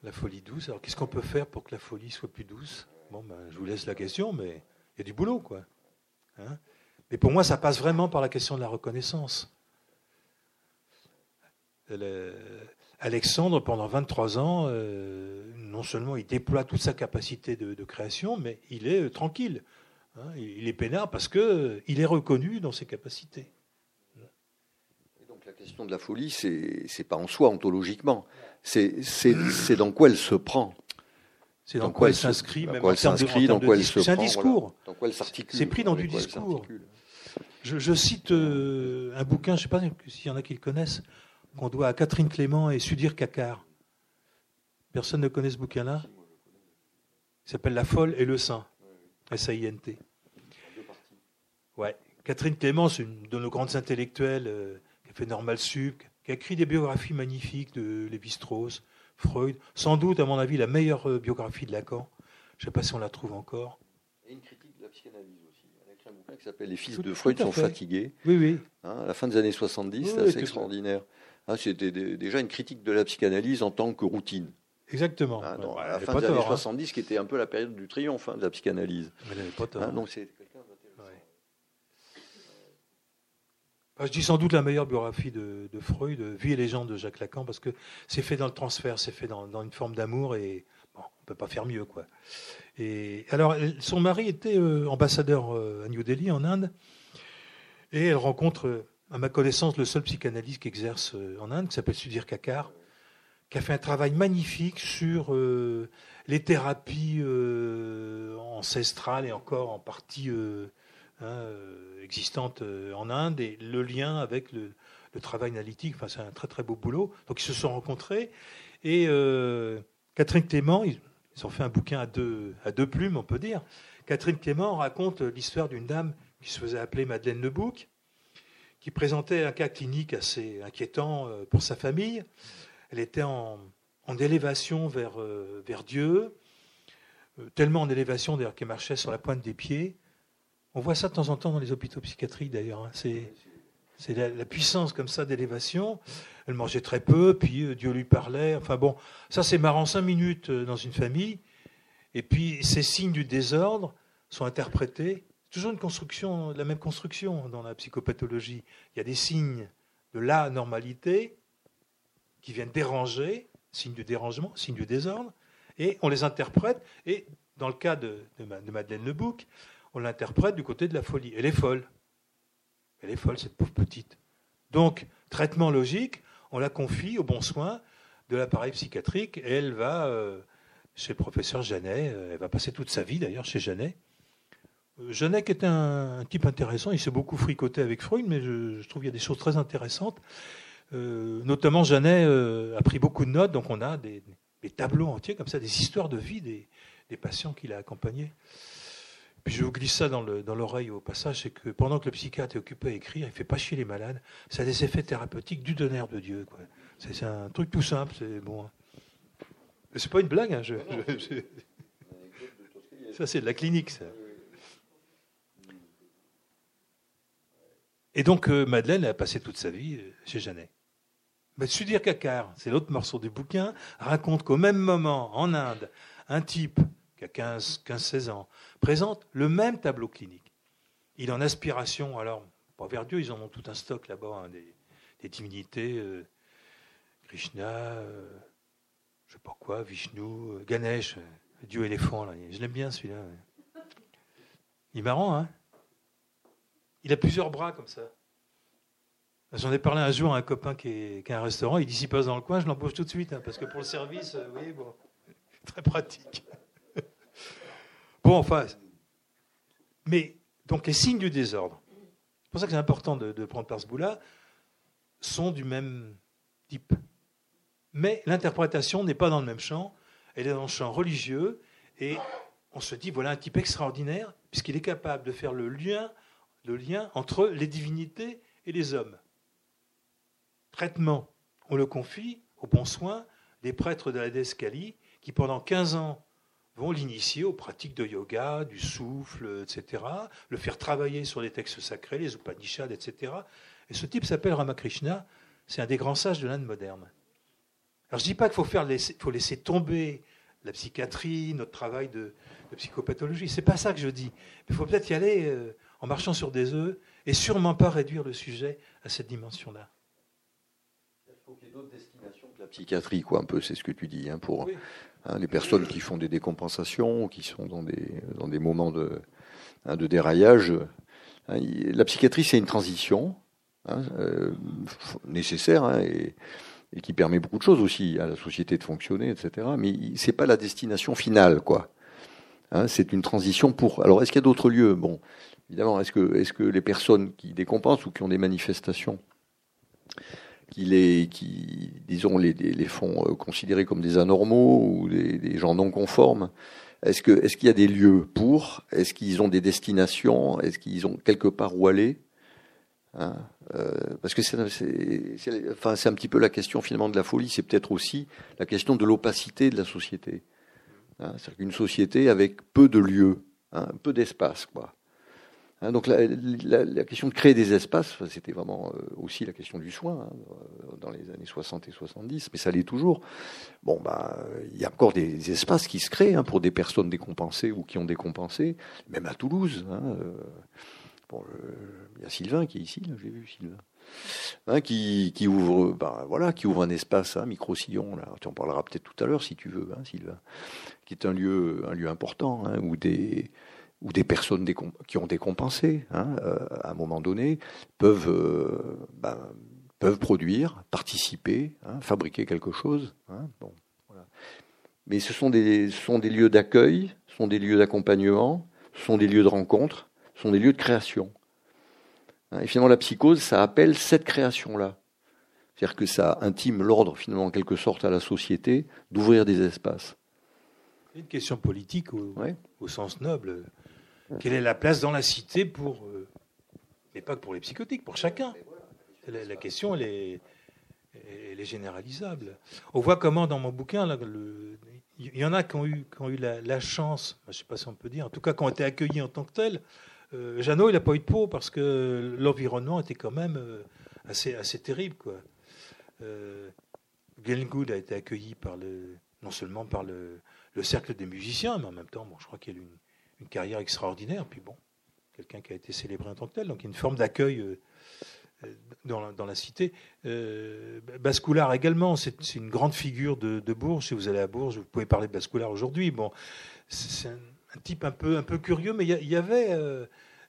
la folie douce. Alors qu'est-ce qu'on peut faire pour que la folie soit plus douce? Bon, ben, je vous laisse la question, mais il y a du boulot, quoi. Hein? mais pour moi, ça passe vraiment par la question de la reconnaissance. Alexandre, pendant 23 ans, euh, non seulement il déploie toute sa capacité de, création, mais il est euh, tranquille. Hein? il, est peinard parce qu'il euh, est reconnu dans ses capacités. La question de la folie, c'est n'est pas en soi ontologiquement, c'est dans quoi elle se prend. C'est dans, quoi elle s'inscrit, même en termes de, C'est un discours. C'est pris dans du discours. Je, cite euh, un bouquin, je ne sais pas s'il y en a qui le connaissent, qu'on doit à Catherine Clément et Sudir Kakar. Personne ne connaît ce bouquin-là Il s'appelle La folle et le saint. S-A-I-N-T. Ouais. Catherine Clément, c'est une de nos grandes intellectuelles euh, qui a fait Normal Sup, qui a écrit des biographies magnifiques de Lévi-Strauss, Freud, sans doute, à mon avis, la meilleure euh, biographie de Lacan. Je ne sais pas si on la trouve encore. Et une critique de la psychanalyse aussi. Elle a écrit un bouquin qui s'appelle Les fils de Freud sont fatigués. Oui, oui. Hein, à la fin des années 70, c'est assez extraordinaire. Ah, C'était déjà une critique de la psychanalyse en tant que routine. Exactement. Hein, à la fin des années 70, hein. qui était un peu la période du triomphe de la psychanalyse. Mais elle n'avait pas tort. donc c'est je dis sans doute la meilleure biographie de, Freud, Vie et légende de Jacques Lacan, parce que c'est fait dans le transfert, c'est fait dans, une forme d'amour et bon, on ne peut pas faire mieux. Quoi. Et, alors, son mari était euh, ambassadeur euh, à New Delhi, en Inde, et elle rencontre, à ma connaissance, le seul psychanalyste qui exerce euh, en Inde, qui s'appelle Sudhir Kakar, qui a fait un travail magnifique sur les thérapies ancestrales et encore en partie Hein, euh, existante euh, en Inde et le lien avec le, travail analytique. Enfin, c'est un très très beau boulot. Donc ils se sont rencontrés et euh, Catherine Clément, ils, ont fait un bouquin à deux, à deux plumes, on peut dire. Catherine Clément raconte l'histoire d'une dame qui se faisait appeler Madeleine Lebouc, qui présentait un cas clinique assez inquiétant pour sa famille. Elle était en, en élévation vers, vers Dieu, tellement en élévation d'ailleurs qu'elle marchait sur la pointe des pieds On voit ça de temps en temps dans les hôpitaux psychiatriques d'ailleurs. Hein. C'est, la, puissance comme ça d'élévation. Elle mangeait très peu, puis euh, Dieu lui parlait. Enfin bon, ça c'est marrant, cinq minutes euh, dans une famille. Et puis ces signes du désordre sont interprétés. Toujours une construction, la même construction dans la psychopathologie. Il y a des signes de la normalité qui viennent déranger, signes du dérangement, signes du désordre, et on les interprète. Et dans le cas de, de Madeleine Lebouc, on l'interprète du côté de la folie. Elle est folle. Elle est folle, cette pauvre petite. Donc, traitement logique, on la confie au bon soin de l'appareil psychiatrique et elle va euh, chez le professeur Janet. Euh, elle va passer toute sa vie d'ailleurs chez Janet. Euh, Janet est un, type intéressant. Il s'est beaucoup fricoté avec Freud, mais je, trouve qu'il y a des choses très intéressantes. notamment, Janet a pris beaucoup de notes, donc on a des, tableaux entiers comme ça, des histoires de vie des patients qu'il a accompagnés. Puis je vous glisse ça dans l'oreille au passage, c'est que pendant que le psychiatre est occupé à écrire, il ne fait pas chier les malades. Ça a des effets thérapeutiques du tonnerre de Dieu. C'est un truc tout simple, c'est bon. Hein. C'est pas une blague, hein, Ça, c'est de la clinique, ça. Et donc, euh, Madeleine a passé toute sa vie euh, chez Janet. Mais Sudir Kakar, c'est l'autre morceau du bouquin, raconte qu'au même moment, en Inde, un type qui a 15-16 ans, présente le même tableau clinique. Il est en aspiration, alors, pas vers Dieu, ils en ont tout un stock là-bas, hein, des, divinités, euh, Krishna, euh, je sais pas quoi, Vishnu, euh, Ganesh, Dieu éléphant, je l'aime bien celui-là. Il est marrant, hein Il a plusieurs bras comme ça. J'en ai parlé un jour à un copain qui, a un restaurant, il dit s'il passe dans le coin, je l'embauche tout de suite, hein, parce que pour le service, oui, bon, très pratique. Bon, enfin. Mais, donc, les signes du désordre, c'est pour ça que c'est important de, prendre par ce bout-là, sont du même type. Mais l'interprétation n'est pas dans le même champ, elle est dans le champ religieux, et on se dit, voilà un type extraordinaire, puisqu'il est capable de faire le lien, le lien entre les divinités et les hommes. Traitement, on le confie au bon soin des prêtres de la déesse qui pendant 15 ans vont l'initier aux pratiques de yoga, du souffle, etc., le faire travailler sur les textes sacrés, les Upanishads, etc. Et ce type s'appelle Ramakrishna, c'est un des grands sages de l'Inde moderne. Alors je ne dis pas qu'il faut, faire faut laisser tomber la psychiatrie, notre travail de, psychopathologie, c'est pas ça que je dis. il faut peut-être y aller euh, en marchant sur des œufs et sûrement pas réduire le sujet à cette dimension-là. Il faut qu'il y ait d'autres destinations que la psychiatrie, quoi, un peu, c'est ce que tu dis, hein, pour... Hein, les personnes qui font des décompensations, qui sont dans des, dans des moments de, hein, de déraillage. La psychiatrie, c'est une transition euh, nécessaire et, et, qui permet beaucoup de choses aussi à la société de fonctionner, etc. Mais c'est pas la destination finale, quoi. c'est une transition pour. Alors, est-ce qu'il y a d'autres lieux? Bon, évidemment, est-ce que, est-ce que les personnes qui décompensent ou qui ont des manifestations qui les, qui, disons, les, les font euh, considérer comme des anormaux ou des, gens non conformes. Est-ce qu'il y a des lieux pour? Est-ce qu'ils ont des destinations? Est-ce qu'ils ont quelque part où aller? Hein euh, Parce que c'est, enfin, un petit peu la question finalement de la folie. C'est peut-être aussi la question de l'opacité de la société. Hein C'est-à-dire qu'une société avec peu de lieux, hein, peu d'espace, quoi. Hein, donc la, question de créer des espaces, c'était vraiment euh, aussi la question du soin hein, euh, dans les années 60 et 70, mais ça l'est toujours. Bon, bah, il y a encore des espaces qui se créent hein, pour des personnes décompensées ou qui ont décompensé, même à Toulouse. Euh, bon, il y a Sylvain qui est ici, j'ai vu Sylvain. qui, ouvre, bah, voilà, qui ouvre un espace, un micro sillon. Là, tu en parleras peut-être tout à l'heure si tu veux, Sylvain, qui est un lieu, un lieu important où des ou des personnes qui ont décompensé hein, euh, à un moment donné peuvent, euh, ben, peuvent produire, participer, hein, fabriquer quelque chose. Hein, bon, voilà. Mais ce sont des, sont des lieux d'accueil, ce sont des lieux d'accompagnement, ce sont des lieux de rencontre, ce sont des lieux de création. Et finalement, la psychose, ça appelle cette création-là. C'est-à-dire que ça intime l'ordre, finalement, en quelque sorte, à la société d'ouvrir des espaces. Une question politique au, au sens noble. Quelle est la place dans la cité pour, euh, mais pas que pour les psychotiques, pour chacun la, question, elle est, généralisable. On voit comment dans mon bouquin, il y en a qui ont eu, qui ont eu la, chance, je ne sais pas si on peut dire, en tout cas qui ont été accueillis en tant que tels, Euh, Jeannot, il n'a pas eu de peau parce que l'environnement était quand même euh, assez, assez terrible. Quoi. Euh, a été accueilli par le, non seulement par le, le cercle des musiciens, mais en même temps, bon, je crois qu'il a eu une, une, carrière extraordinaire. Puis bon, quelqu'un qui a été célébré en tant que tel. Donc une forme d'accueil euh, dans, la, dans, la, cité. Euh, Bascoulard également, c'est une grande figure de, Bourges. Si vous allez à Bourges, vous pouvez parler de Bascoulard aujourd'hui. Bon, c'est un, type un peu, un peu curieux, mais il y, avait. Euh,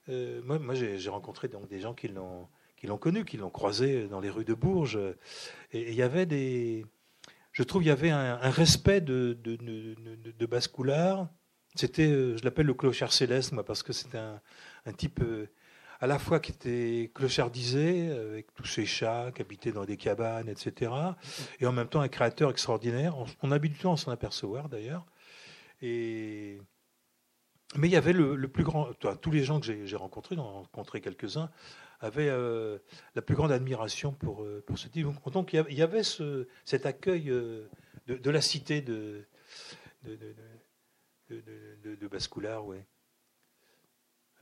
euh, moi, j'ai rencontré donc des gens qui l'ont connu, qui l'ont croisé dans les rues de Bourges. Et il y avait des. Je trouve il y avait un, respect de, de, de, de Bascoulard. C'était, je l'appelle le clochard céleste, moi, parce que c'était un, type à la fois qui était clochardisé, avec tous ses chats, qui habitaient dans des cabanes, etc., et en même temps un créateur extraordinaire. On, a du temps à s'en apercevoir, d'ailleurs. Mais il y avait le, plus grand... Tous les gens que j'ai rencontrés, j'en ai rencontré quelques-uns, avaient euh, la plus grande admiration pour, euh, ce type. Donc il y avait ce, cet accueil euh, de, la cité de, de Bascoulard, ouais.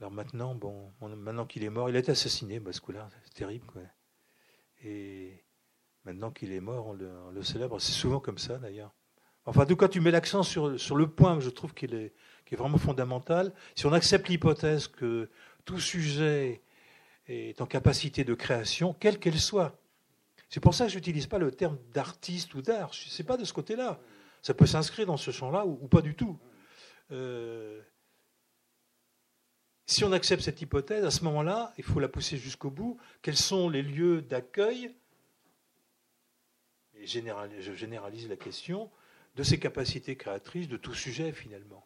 Alors maintenant, bon, maintenant qu'il est mort, il a été assassiné, Bascoulard, c'est terrible, quoi. Et maintenant qu'il est mort, on le, célèbre. C'est souvent comme ça, d'ailleurs. Enfin, en tout cas, tu mets l'accent sur, sur le point que je trouve qu'il est, qui est vraiment fondamental. Si on accepte l'hypothèse que tout sujet est en capacité de création, quelle qu'elle soit, c'est pour ça que je n'utilise pas le terme d'artiste ou d'art. Ce n'est pas de ce côté-là. Ça peut s'inscrire dans ce champ-là ou, pas du tout. Euh, si on accepte cette hypothèse, à ce moment-là, il faut la pousser jusqu'au bout. Quels sont les lieux d'accueil? Je généralise la question de ces capacités créatrices de tout sujet finalement.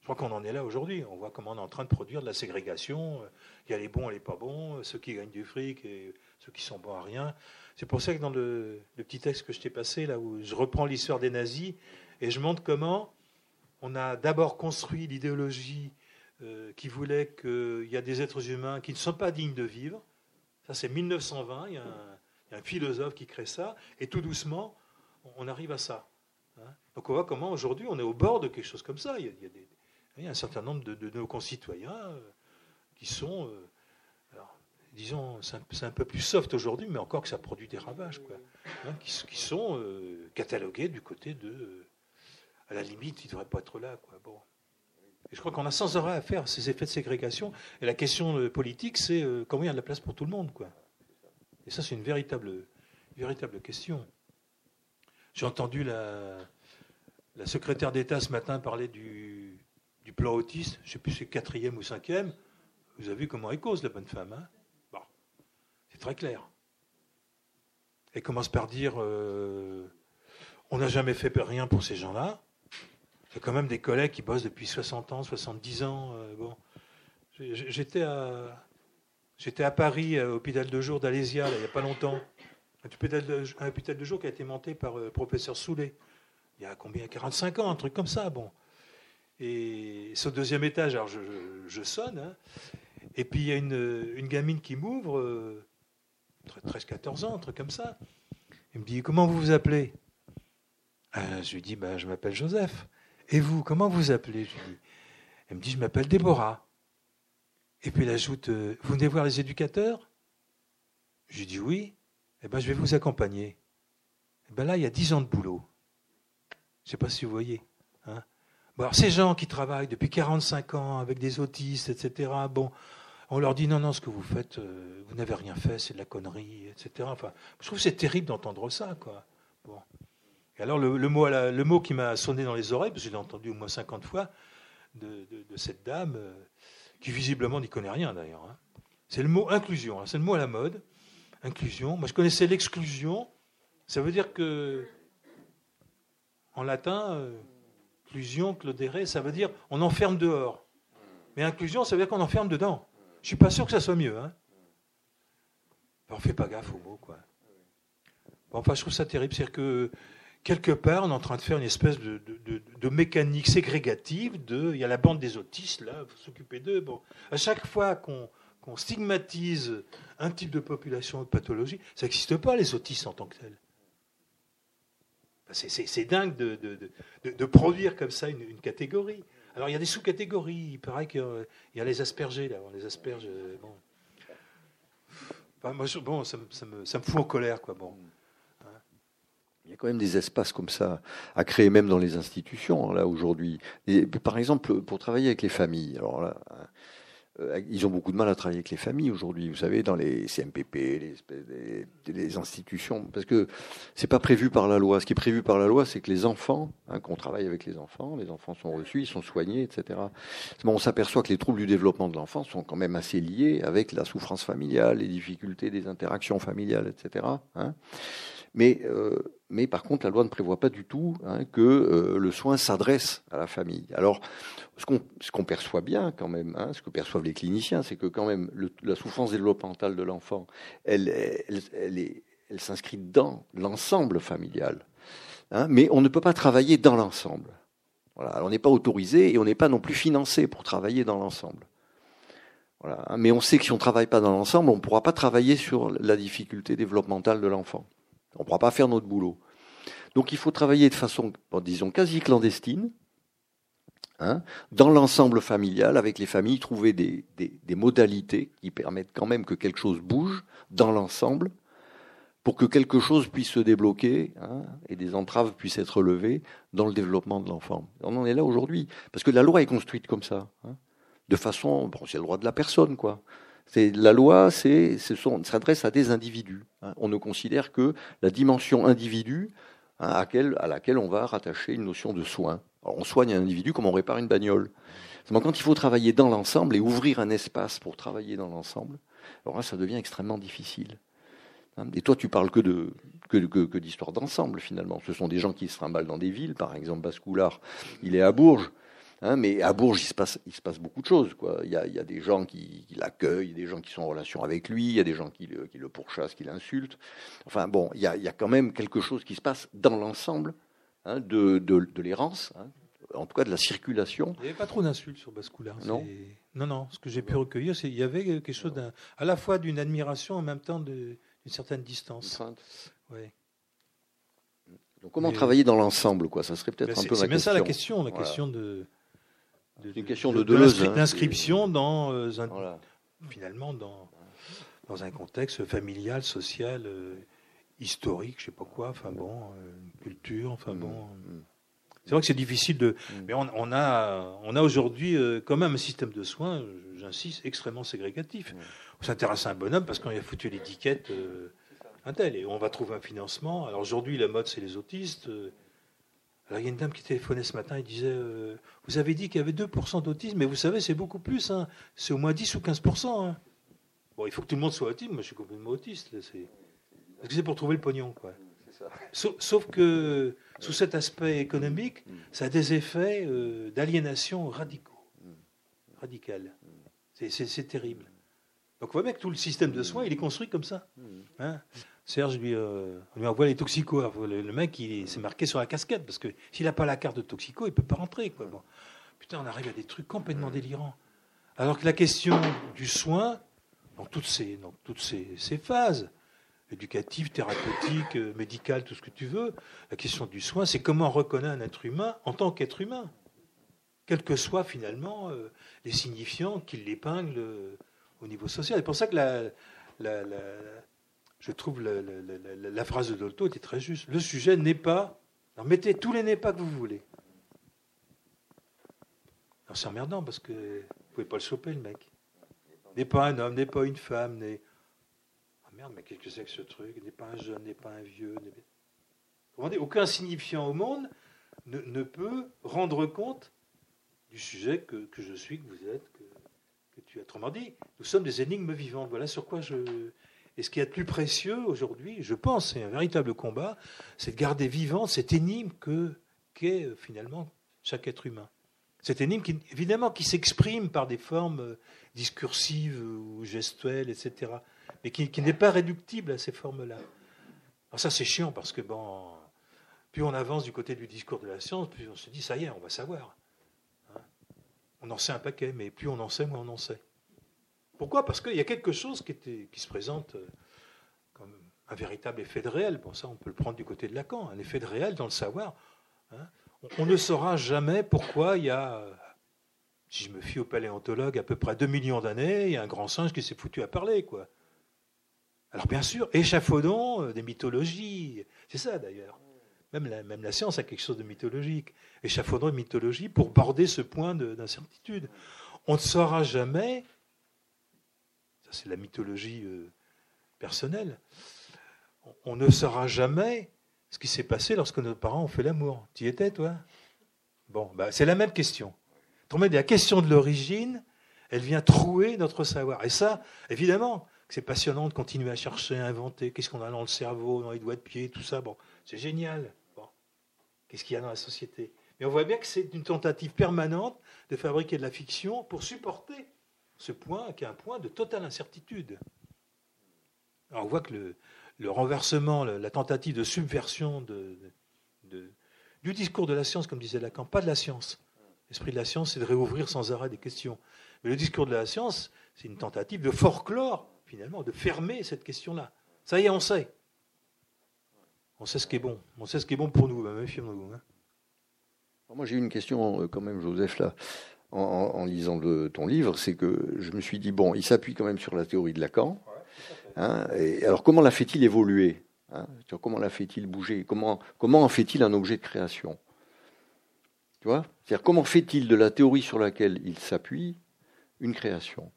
Je crois qu'on en est là aujourd'hui. On voit comment on est en train de produire de la ségrégation. Il y a les bons et les pas bons, ceux qui gagnent du fric et ceux qui sont bons à rien. C'est pour ça que dans le petit texte que je t'ai passé, là où je reprends l'histoire des nazis, et je montre comment on a d'abord construit l'idéologie euh, qui voulait qu'il y a des êtres humains qui ne sont pas dignes de vivre. Ça, c'est 1920. Il y, a un, philosophe qui crée ça. Et tout doucement, on arrive à ça. Hein Donc, on voit comment aujourd'hui, on est au bord de quelque chose comme ça. Il y a, un certain nombre de, nos concitoyens euh, qui sont. Euh, disons, c'est un, peu plus soft aujourd'hui, mais encore que ça produit des ravages, quoi, hein, qui, sont catalogués du côté de. À la limite, ils ne devraient pas être là. Quoi. Bon. Je crois qu'on a sans arrêt à faire ces effets de ségrégation. Et la question politique, c'est euh, comment il y a de la place pour tout le monde. Quoi. Et ça, c'est une véritable, question. J'ai entendu la, la secrétaire d'État ce matin parler du, du plan autiste. Je ne sais plus si c'est quatrième ou cinquième. Vous avez vu comment elle cause, la bonne femme. Hein bon, c'est très clair. Elle commence par dire euh, on n'a jamais fait rien pour ces gens-là. Il a quand même des collègues qui bossent depuis 60 ans, 70 ans. Euh, bon. J'étais à, Paris, à l'hôpital de jour d'Alésia, il n'y a pas longtemps. Un hôpital, de, jour qui a été monté par le euh, professeur Soulet. Il y a combien? 45 ans, un truc comme ça. Bon. Et c'est au deuxième étage, alors je, sonne. Hein, et puis il y a une, gamine qui m'ouvre, euh, 13-14 ans, un truc comme ça. Elle me dit Comment vous vous appelez? Euh, Je lui dis bah, Je m'appelle Joseph. Et vous, comment vous appelez Je dis. Elle me dit, je m'appelle Déborah. Et puis elle ajoute, euh, vous venez voir les éducateurs? Je lui dis oui. Eh bien, je vais vous accompagner. Eh bien là, il y a dix ans de boulot. Je ne sais pas si vous voyez. Hein bon, alors, ces gens qui travaillent depuis 45 ans avec des autistes, etc., bon, on leur dit non, non, ce que vous faites, euh, vous n'avez rien fait, c'est de la connerie, etc. Enfin, je trouve que c'est terrible d'entendre ça, quoi. Et alors le, mot, le, mot, qui m'a sonné dans les oreilles, parce que je l'ai entendu au moins 50 fois, de, cette dame, euh, qui visiblement n'y connaît rien d'ailleurs, hein. c'est le mot inclusion, hein, c'est le mot à la mode, inclusion. Moi je connaissais l'exclusion, ça veut dire que, en latin, euh, inclusion, claudere, ça veut dire on enferme dehors. Mais inclusion, ça veut dire qu'on enferme dedans. Je ne suis pas sûr que ça soit mieux. Hein. on ne fait pas gaffe aux mots, quoi. Enfin, je trouve ça terrible. C'est-à-dire que quelque part, on est en train de faire une espèce de, mécanique ségrégative. De, il y a la bande des autistes, là, il faut s'occuper d'eux. Bon, à chaque fois qu'on qu stigmatise un type de population de pathologie, ça n'existe pas, les autistes en tant que tels. C'est dingue de, produire comme ça une, catégorie. Alors il y a des sous-catégories. Il paraît qu'il y a les aspergés, là. Les asperges, bon. moi, bon, ça, me, ça, me, fout en colère, quoi. Bon. Il y a quand même des espaces comme ça à créer, même dans les institutions, là, aujourd'hui. Par exemple, pour travailler avec les familles. Alors là, euh, ils ont beaucoup de mal à travailler avec les familles aujourd'hui, vous savez, dans les CMPP, les, institutions, parce que c'est pas prévu par la loi. Ce qui est prévu par la loi, c'est que les enfants, hein, qu'on travaille avec les enfants, les enfants sont reçus, ils sont soignés, etc. On s'aperçoit que les troubles du développement de l'enfant sont quand même assez liés avec la souffrance familiale, les difficultés des interactions familiales, etc. Hein. Mais euh, mais par contre, la loi ne prévoit pas du tout hein, que euh, le soin s'adresse à la famille. Alors, ce qu'on perçoit bien quand même, hein, ce que perçoivent les cliniciens, c'est que quand même la souffrance développementale de l'enfant, elle, elle, s'inscrit dans l'ensemble familial. Hein, mais on ne peut pas travailler dans l'ensemble. Voilà. On n'est pas autorisé et on n'est pas non plus financé pour travailler dans l'ensemble. Voilà. Mais on sait que si on ne travaille pas dans l'ensemble, on ne pourra pas travailler sur la difficulté développementale de l'enfant. On ne pourra pas faire notre boulot. Donc il faut travailler de façon, disons, quasi clandestine, hein, dans l'ensemble familial, avec les familles, trouver des, modalités qui permettent quand même que quelque chose bouge dans l'ensemble, pour que quelque chose puisse se débloquer hein, et des entraves puissent être levées dans le développement de l'enfant. On en est là aujourd'hui, parce que la loi est construite comme ça, hein, de façon, bon, c'est le droit de la personne, quoi. La loi, c'est, s'adresse à des individus. Hein. On ne considère que la dimension individu hein, à, laquelle on va rattacher une notion de soin. on soigne un individu comme on répare une bagnole. quand il faut travailler dans l'ensemble et ouvrir un espace pour travailler dans l'ensemble, alors ça devient extrêmement difficile. Hein. Et toi, tu parles que, d'histoire d'ensemble finalement. Ce sont des gens qui se trimballent dans des villes, par exemple Bascoulard, il est à Bourges. Hein, mais à Bourges, il se passe, il se passe beaucoup de choses. Quoi. Il, y a, il y a des gens qui, l'accueillent, des gens qui sont en relation avec lui, il y a des gens qui le, qui le pourchassent, qui l'insultent. Enfin bon, il y, a, il y, a, quand même quelque chose qui se passe dans l'ensemble hein, de, de, de l'errance, hein, en tout cas de la circulation. Il n'y avait pas trop d'insultes sur Bascoulard. Non. non, non. Ce que j'ai pu recueillir, c'est qu'il y avait quelque chose à la fois d'une admiration, en même temps d'une certaine distance. Ouais. Donc comment travailler dans l'ensemble, quoi? Ça serait peut-être un peu la question. C'est ça la question, la question de une question de, hein. d'inscription dans euh, un, finalement dans, dans un contexte familial, social, euh, historique, je sais pas quoi, enfin bon, euh, culture, enfin bon. Mm, mm. C'est vrai que c'est difficile de. Mm. Mais on, a, on a aujourd'hui quand même un système de soins, j'insiste, extrêmement ségrégatif. On s'intéresse à un bonhomme parce qu'on a foutu l'étiquette un tel et on va trouver un financement. Alors aujourd'hui, la mode, c'est les autistes. Alors, il y a une dame qui téléphonait ce matin et disait euh, Vous avez dit qu'il y avait 2% d'autisme, mais vous savez, c'est beaucoup plus. Hein. C'est au moins 10 ou 15%. Hein. Bon, il faut que tout le monde soit autiste. Moi, je suis complètement autiste. Parce que c'est pour trouver le pognon. Quoi. Sauf, que sous cet aspect économique, ça a des effets euh, d'aliénation radicaux. Radical. C'est terrible. Donc, on voit bien que tout le système de soins, il est construit comme ça. Hein Serge lui, euh, lui envoie les toxicos. Le, mec, il s'est marqué sur la casquette parce que s'il n'a pas la carte de toxico, il peut pas rentrer. Putain, on arrive à des trucs complètement délirants. Alors que la question du soin, dans toutes ces, dans toutes ces, phases, éducatives, thérapeutiques, euh, médicales, tout ce que tu veux, la question du soin, c'est comment reconnaître un être humain en tant qu'être humain, quels que soient finalement euh, les signifiants qu'il épingle au niveau social. C'est pour ça que la je trouve la, phrase de Dolto était très juste. Le sujet n'est pas. Alors mettez tous les n'est pas que vous voulez. Alors c'est emmerdant parce que vous pouvez pas le choper, le mec. N'est pas un homme, n'est pas une femme, n'est. Ah merde, mais qu'est-ce que c'est que ce truc? N'est pas un jeune, n'est pas un vieux. Aucun signifiant au monde ne, peut rendre compte du sujet que, je suis, que vous êtes, que, que tu as. Autrement dit, nous sommes des énigmes vivantes. Voilà sur quoi je, et ce qui est le plus précieux aujourd'hui, je pense, c'est un véritable combat, c'est de garder vivant cette énigme que qu'est euh, finalement chaque être humain. Cette énigme, qui, évidemment, qui s'exprime par des formes euh, discursives ou gestuelles, etc., mais qui, n'est pas réductible à ces formes-là. Alors ça, c'est chiant parce que, bon, plus on avance du côté du discours de la science, plus on se dit, ça y est, on va savoir. Hein. on en sait un paquet, mais plus on en sait, moins on en sait. Pourquoi? Parce qu'il y a quelque chose qui, se présente euh, comme un véritable effet de réel. Bon, ça, on peut le prendre du côté de Lacan, un effet de réel dans le savoir. Hein. On, ne saura jamais pourquoi il y a si je me fie au paléontologue, à peu près 2 millions d'années, il y a un grand singe qui s'est foutu à parler, quoi. Alors bien sûr, échafaudons euh, des mythologies. C'est ça d'ailleurs. Même la, même la science a quelque chose de mythologique. Échafaudons une mythologie pour border ce point d'incertitude. On ne saura jamais, c'est la mythologie euh, personnelle, on, ne saura jamais ce qui s'est passé lorsque nos parents ont fait l'amour. Tu y étais, toi? Bon, bah, c'est la même question. La question de l'origine, elle vient trouer notre savoir. Et ça, évidemment, c'est passionnant de continuer à chercher, à inventer. Qu'est-ce qu'on a dans le cerveau, dans les doigts de pied, tout ça. Bon, c'est génial. Bon. Qu'est-ce qu'il y a dans la société? Mais on voit bien que c'est une tentative permanente de fabriquer de la fiction pour supporter ce point qui est un point de totale incertitude. Alors on voit que le, renversement, la tentative de subversion de, du discours de la science, comme disait Lacan, pas de la science. L'esprit de la science, c'est de réouvrir sans arrêt des questions. Mais le discours de la science, c'est une tentative de forclore finalement, de fermer cette question-là. Ça y est, on sait. On sait ce qui est bon. On sait ce qui est bon pour nous. Ben, méfions-nous. Hein. Moi, j'ai une question euh, quand même, Joseph, là, en, lisant ton livre, c'est que je me suis dit, bon, il s'appuie quand même sur la théorie de Lacan. Hein, et alors, comment la fait-il évoluer hein Comment la fait-il bouger comment, comment en fait-il un objet de création Tu vois C'est-à-dire, comment fait-il de la théorie sur laquelle il s'appuie une création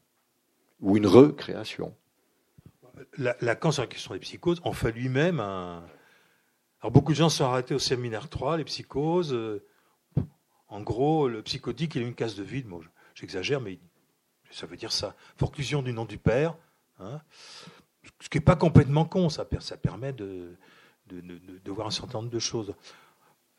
Ou une recréation? Lacan, sur la question des psychoses, en fait lui-même un. Alors, beaucoup de gens sont arrêtés au séminaire 3, les psychoses. Euh, en gros, le psychotique, il a une case de vide. J'exagère, mais ça veut dire ça. Forclusion du nom du père. Hein. ce qui n'est pas complètement con, ça, permet de, de, voir un certain nombre de choses.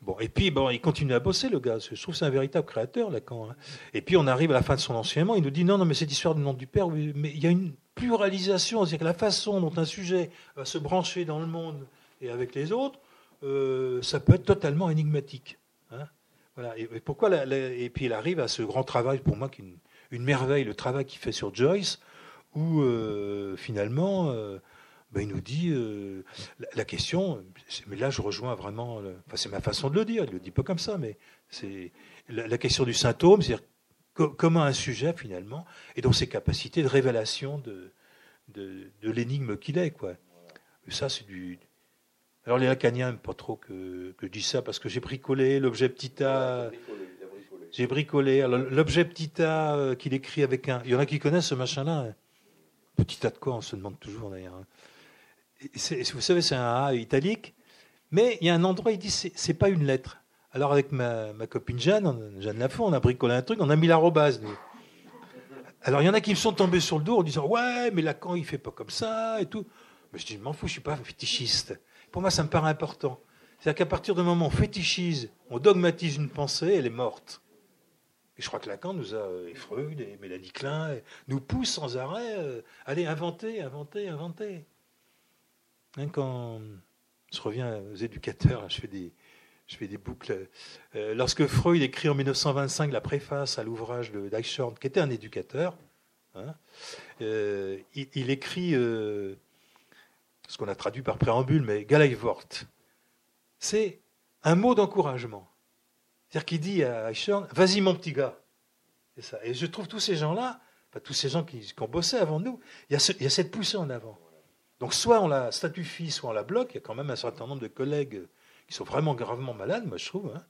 Bon, et puis, bon, il continue à bosser, le gars. Je trouve que c'est un véritable créateur, Lacan. Hein. Et puis, on arrive à la fin de son enseignement, il nous dit non, non, mais cette histoire du nom du père, mais il y a une pluralisation, c'est-à-dire que la façon dont un sujet va se brancher dans le monde et avec les autres, euh, ça peut être totalement énigmatique. Voilà. Et, pourquoi et puis il arrive à ce grand travail, pour moi, qui est une, merveille, le travail qu'il fait sur Joyce, où euh, finalement, euh, ben, il nous dit la, question, mais là je rejoins vraiment, enfin, c'est ma façon de le dire, il le dit pas comme ça, mais c'est la, question du symptôme, c'est-à-dire comment un sujet, finalement, et dans ses capacités de révélation de, de, l'énigme qu'il est. Quoi. ça, c'est du. Alors, les lacaniens n'aiment pas trop que, que, je dise ça, parce que j'ai bricolé l'objet petit a. J'ai bricolé. l'objet petit a euh, qu'il écrit avec un. Il y en a qui connaissent ce machin-là. Hein. Petit a de quoi On se demande toujours d'ailleurs. Hein. Vous savez, c'est un A italique, mais il y a un endroit, il dit c'est pas une lettre. Alors avec ma, copine Jeanne, Jeanne Lafont, on a bricolé un truc, on a mis l'arrobase, nous. Alors il y en a qui me sont tombés sur le dos en disant Ouais, mais Lacan, il fait pas comme ça et tout. Mais je dis Je m'en fous, je suis pas fétichiste. Pour moi, ça me paraît important. C'est-à-dire qu'à partir du moment où on fétichise, on dogmatise une pensée, elle est morte. Et je crois que Lacan nous a, et Freud, et Mélanie Klein, nous pousse sans arrêt euh, à aller inventer, inventer, inventer. Hein, quand je reviens aux éducateurs, je fais des, boucles. Euh, lorsque Freud écrit en 1925 la préface à l'ouvrage de Deichhorn, qui était un éducateur, hein, euh, il, écrit euh, ce qu'on a traduit par préambule, mais Galeivort. C'est un mot d'encouragement. C'est-à-dire qu'il dit à Eichhorn Vas-y, mon petit gars. Ça. Et je trouve tous ces gens-là, tous ces gens qui, ont bossé avant nous, il y, a il y a cette poussée en avant. Donc, soit on la statufie, soit on la bloque. Il y a quand même un certain nombre de collègues qui sont vraiment gravement malades, moi je trouve. Hein.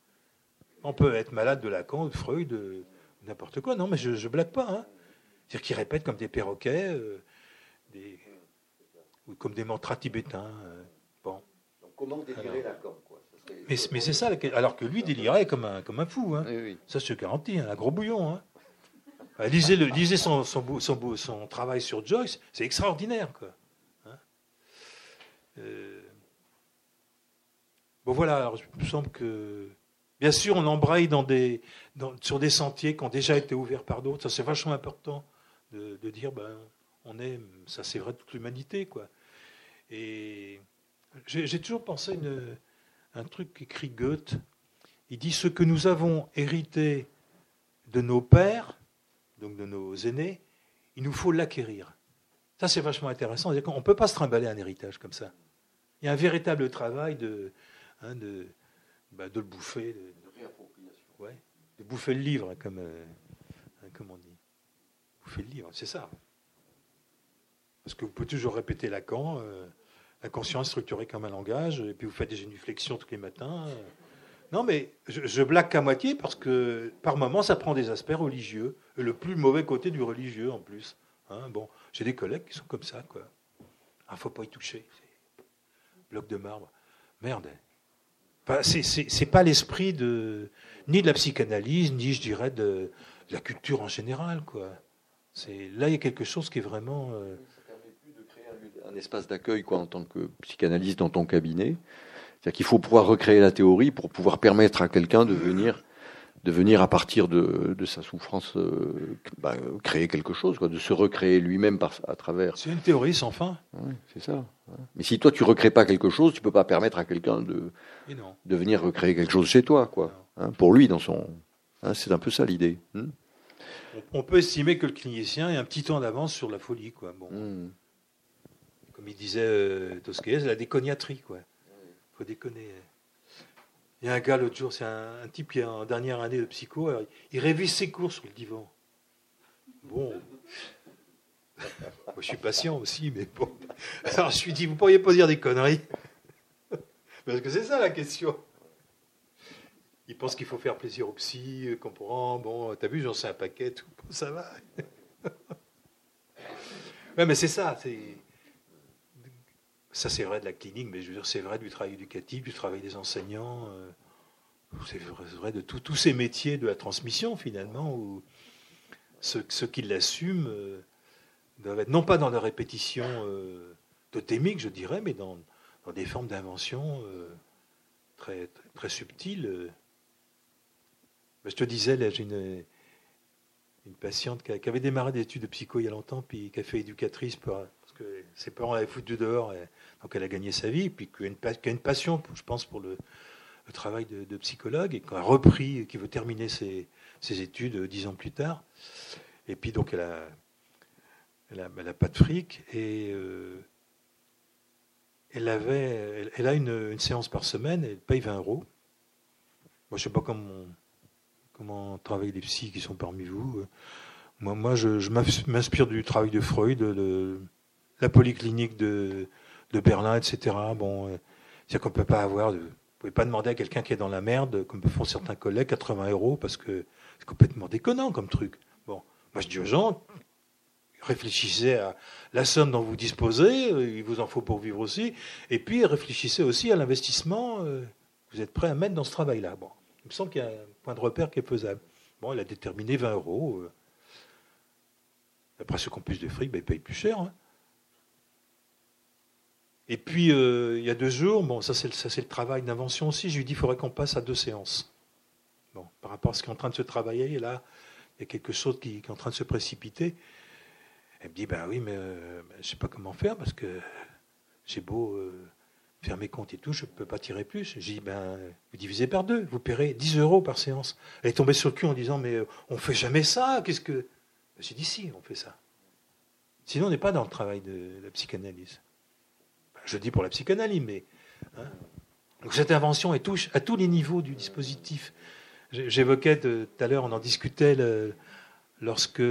On peut être malade de Lacan, de Freud, de n'importe quoi. Non, mais je ne blague pas. Hein. C'est-à-dire qu'ils répètent comme des perroquets, euh, des, ou comme des mantras tibétains. Euh, bon. Donc comment délirer Lacan quoi? Mais, mais c'est ça, alors que lui délirait comme un, comme un fou. Hein. Ça, je te garantis, un gros bouillon. Hein. lisez, le, lisez son, son, son, son, travail sur Joyce, c'est extraordinaire. Quoi. Euh, Bon voilà, alors, il me semble que bien sûr on embraye dans des, sur des sentiers qui ont déjà été ouverts par d'autres. Ça c'est vachement important de, dire ben on est, ça c'est vrai de toute l'humanité quoi. Et j'ai toujours pensé une, un truc qu'écrit Goethe. Il dit ce que nous avons hérité de nos pères, donc de nos aînés, il nous faut l'acquérir. Ça, c'est vachement intéressant. On ne peut pas se trimballer un héritage comme ça. Il y a un véritable travail de, Hein, de, bah, de le bouffer. De, réappropriation. Ouais, de bouffer le livre, comme, euh, comme on dit. Faites le livre, c'est ça. Parce que vous pouvez toujours répéter Lacan, euh, la conscience structurée comme un langage, et puis vous faites des génuflexions tous les matins. Non, mais je, blague qu'à moitié parce que par moments, ça prend des aspects religieux, le plus mauvais côté du religieux en plus. Hein, bon, j'ai des collègues qui sont comme ça, quoi. Ah, faut pas y toucher. Bloc de marbre. Merde. Enfin, c'est pas l'esprit de ni de la psychanalyse, ni je dirais de, la culture en général, quoi. C'est là il y a quelque chose qui est vraiment. Euh, un espace d'accueil quoi en tant que psychanalyste dans ton cabinet. C'est-à-dire qu'il faut pouvoir recréer la théorie pour pouvoir permettre à quelqu'un de venir de venir à partir de, de sa souffrance euh, bah, créer quelque chose, quoi, de se recréer lui-même à travers. C'est une théorie sans fin. c'est ça. Mais si toi tu recrées pas quelque chose, tu peux pas permettre à quelqu'un de de venir recréer quelque chose chez toi, quoi. Hein, pour lui, dans son. Hein, c'est un peu ça l'idée. Hmm. On peut estimer que le clinicien est un petit temps d'avance sur la folie, quoi. Bon. Hmm comme il disait euh, la déconiatrie, quoi. faut déconner. Il y a un gars l'autre jour, c'est un, type qui est en dernière année de psycho, il révise ses cours sur le divan. Bon. Moi, je suis patient aussi, mais bon. Alors, je lui dis, vous pourriez pas dire des conneries Parce que c'est ça la question. Il pense qu'il faut faire plaisir au psy, euh, comprend, bon, t'as vu, j'en sais un paquet, tout, ça va. ouais, mais c'est ça, c'est ça, c'est vrai de la clinique, mais je veux dire, c'est vrai du travail éducatif, du travail des enseignants. Euh, c'est vrai de tous ces métiers de la transmission, finalement, où ceux, qui l'assument euh, doivent être non pas dans la répétition euh, totémique, je dirais, mais dans, des formes d'invention très, très, subtiles. Je te disais, j'ai une, une patiente qui, avait démarré des études de psycho il y a longtemps, puis qui a fait éducatrice que ses parents avaient foutu dehors. Et, donc elle a gagné sa vie, puis qui a une, passion, je pense, pour le, travail de, psychologue, et qui a repris, qui veut terminer ses, études dix ans plus tard. Et puis donc elle a, pas de fric, et euh, elle, avait, elle, a une, séance par semaine, elle paye 20 euros. Moi, je sais pas comment, comment travaillent les psys qui sont parmi vous. Moi, moi je, m'inspire du travail de Freud, la polyclinique de Berlin, etc. Bon, euh, c'est qu'on peut pas avoir de, vous pouvez pas demander à quelqu'un qui est dans la merde, comme font certains collègues, 80 euros parce que c'est complètement déconnant comme truc. Bon, moi je dis aux gens, réfléchissez à la somme dont vous disposez, euh, il vous en faut pour vivre aussi, et puis réfléchissez aussi à l'investissement que euh, vous êtes prêt à mettre dans ce travail-là. Bon, il me semble qu'il y a un point de repère qui est faisable. Bon, il a déterminé 20 euros. Après ceux qui ont plus de fric, ben, ils payent plus cher. Hein. Et puis, euh, il y a deux jours, bon, ça c'est le, le, travail d'invention aussi, je lui ai dit qu'il faudrait qu'on passe à deux séances. Bon, par rapport à ce qui est en train de se travailler, là, il y a quelque chose qui, est en train de se précipiter. Elle me dit, ben oui, mais euh, ben, je ne sais pas comment faire parce que j'ai beau euh, faire mes comptes et tout, je ne peux pas tirer plus. J'ai dit, ben, vous divisez par deux, vous paierez 10 euros par séance. Elle est tombée sur le cul en disant, mais on ne fait jamais ça, qu'est-ce que... J'ai dit, si, on fait ça. Sinon, on n'est pas dans le travail de la psychanalyse je dis pour la psychanalyse, mais. Hein. Donc cette invention elle touche à tous les niveaux du dispositif. J'évoquais tout à l'heure, on en discutait lorsque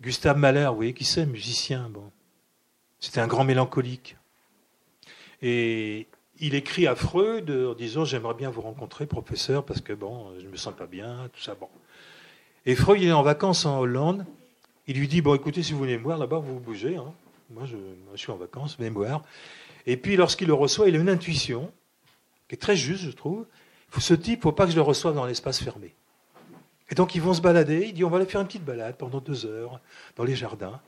Gustave Mahler, vous voyez qui c'est, musicien, bon. C'était un grand mélancolique. Et il écrit à Freud en disant J'aimerais bien vous rencontrer, professeur, parce que bon, je ne me sens pas bien, tout ça. Bon. Et Freud, il est en vacances en Hollande. Il lui dit Bon, écoutez, si vous voulez me voir là-bas, vous vous bougez. Hein. Moi, je, suis en vacances, mémoire. Et puis, lorsqu'il le reçoit, il a une intuition qui est très juste, je trouve. Ce type, il ne faut pas que je le reçoive dans l'espace fermé. Et donc, ils vont se balader. Il dit on va aller faire une petite balade pendant deux heures dans les jardins.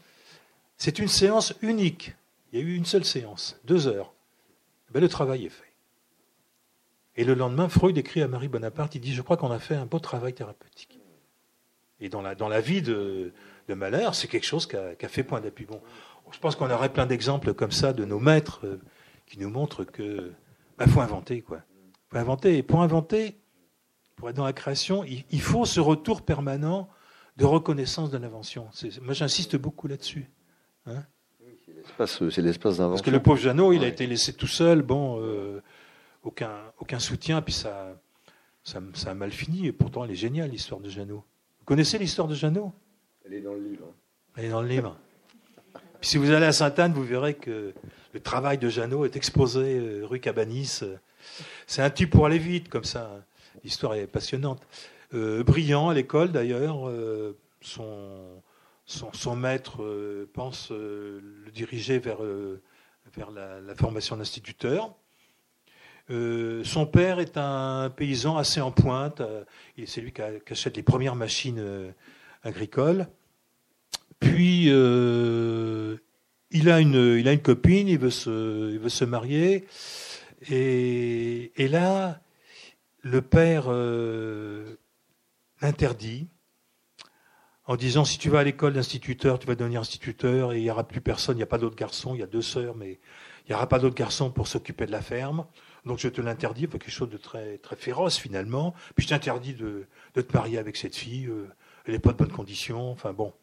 C'est une séance unique. Il y a eu une seule séance, deux heures. Ben, le travail est fait. Et le lendemain, Freud écrit à Marie Bonaparte il dit Je crois qu'on a fait un beau travail thérapeutique. Et dans la, dans la vie de, de Mahler, c'est quelque chose qui a, a fait point d'appui. Bon, je pense qu'on aurait plein d'exemples comme ça de nos maîtres euh, qui nous montrent que bah, faut inventer quoi. Faut inventer et pour inventer, pour être dans la création, il, faut ce retour permanent de reconnaissance de l'invention. Moi, j'insiste beaucoup là-dessus. Hein. c'est l'espace d'invention. Parce que le pauvre Jeannot, il a été laissé tout seul, bon, euh, aucun, aucun soutien, puis ça, ça, ça, a mal fini, et pourtant elle est géniale, l'histoire de Jeannot. Vous connaissez l'histoire de Jeannot? Elle est dans le livre. Elle est dans le livre. Si vous allez à Sainte-Anne, vous verrez que le travail de Jeannot est exposé euh, rue Cabanis. C'est un type pour aller vite, comme ça. L'histoire est passionnante. Euh, brillant à l'école, d'ailleurs. Euh, son, son, maître pense le diriger vers, vers la, formation d'instituteur. son père est un paysan assez en pointe. c'est lui qui, achète les premières machines agricoles. Puis, euh, il, a une, il a une copine, il veut se, il veut se marier. Et, là, le père euh, l'interdit en disant si tu vas à l'école d'instituteur, tu vas devenir instituteur et il n'y aura plus personne, il n'y a pas d'autres garçons, il y a deux sœurs, mais il n'y aura pas d'autres garçons pour s'occuper de la ferme. Donc je te l'interdis, quelque chose de très, très féroce finalement. Puis je t'interdis de, de, te marier avec cette fille, euh, elle n'est pas de bonnes conditions, enfin bon.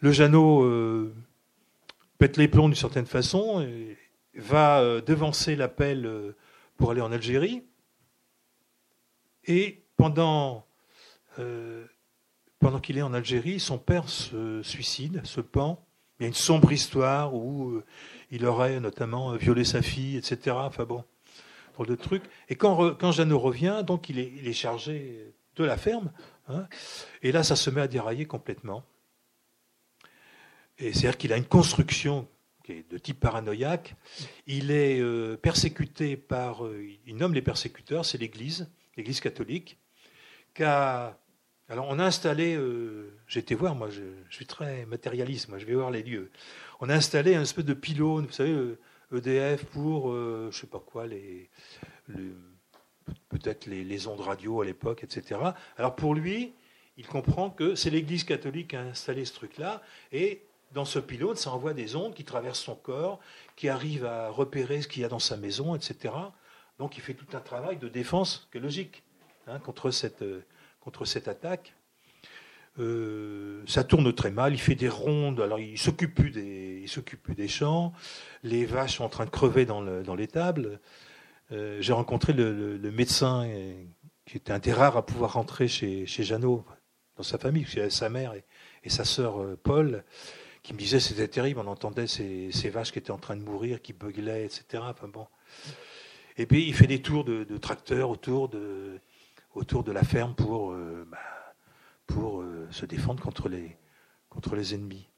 Le Jeannot euh, pète les plombs d'une certaine façon, et va euh, devancer l'appel euh, pour aller en Algérie. Et pendant, qu'il est en Algérie, son père se suicide, se pend. Il y a une sombre histoire où il aurait notamment violé sa fille, etc. Enfin bon, pour de trucs. Et quand, quand Jeannot revient, donc il est, il est chargé de la ferme. Hein, et là, ça se met à dérailler complètement. C'est-à-dire qu'il a une construction qui est de type paranoïaque. Il est euh, persécuté par. Euh, il nomme les persécuteurs, c'est l'Église, l'Église catholique, Alors, on a installé. Euh, été voir, moi, je, suis très matérialiste, moi, je vais voir les lieux. On a installé un espèce de pylône, vous savez, EDF pour, je ne sais pas quoi, les, peut-être les, les ondes radio à l'époque, etc. Alors, pour lui, il comprend que c'est l'Église catholique qui a installé ce truc-là, et dans ce pilote, ça envoie des ondes qui traversent son corps, qui arrivent à repérer ce qu'il y a dans sa maison, etc. Donc il fait tout un travail de défense qui est logique hein, contre, cette, euh, contre cette attaque. Euh, ça tourne très mal, il fait des rondes, alors il s'occupe plus des, il s'occupe plus des champs, les vaches sont en train de crever dans, l'étable. Euh, j'ai rencontré le, médecin qui était un des rares à pouvoir rentrer chez, chez Jeannot, dans sa famille, parce qu'il avait sa mère et, et sa sœur Paul qui me disait c'était terrible, on entendait ces, vaches qui étaient en train de mourir, qui beuglaient, etc. Enfin bon. Et puis il fait des tours de, tracteurs autour de, autour de la ferme pour, euh, bah, pour euh, se défendre contre les, contre les ennemis.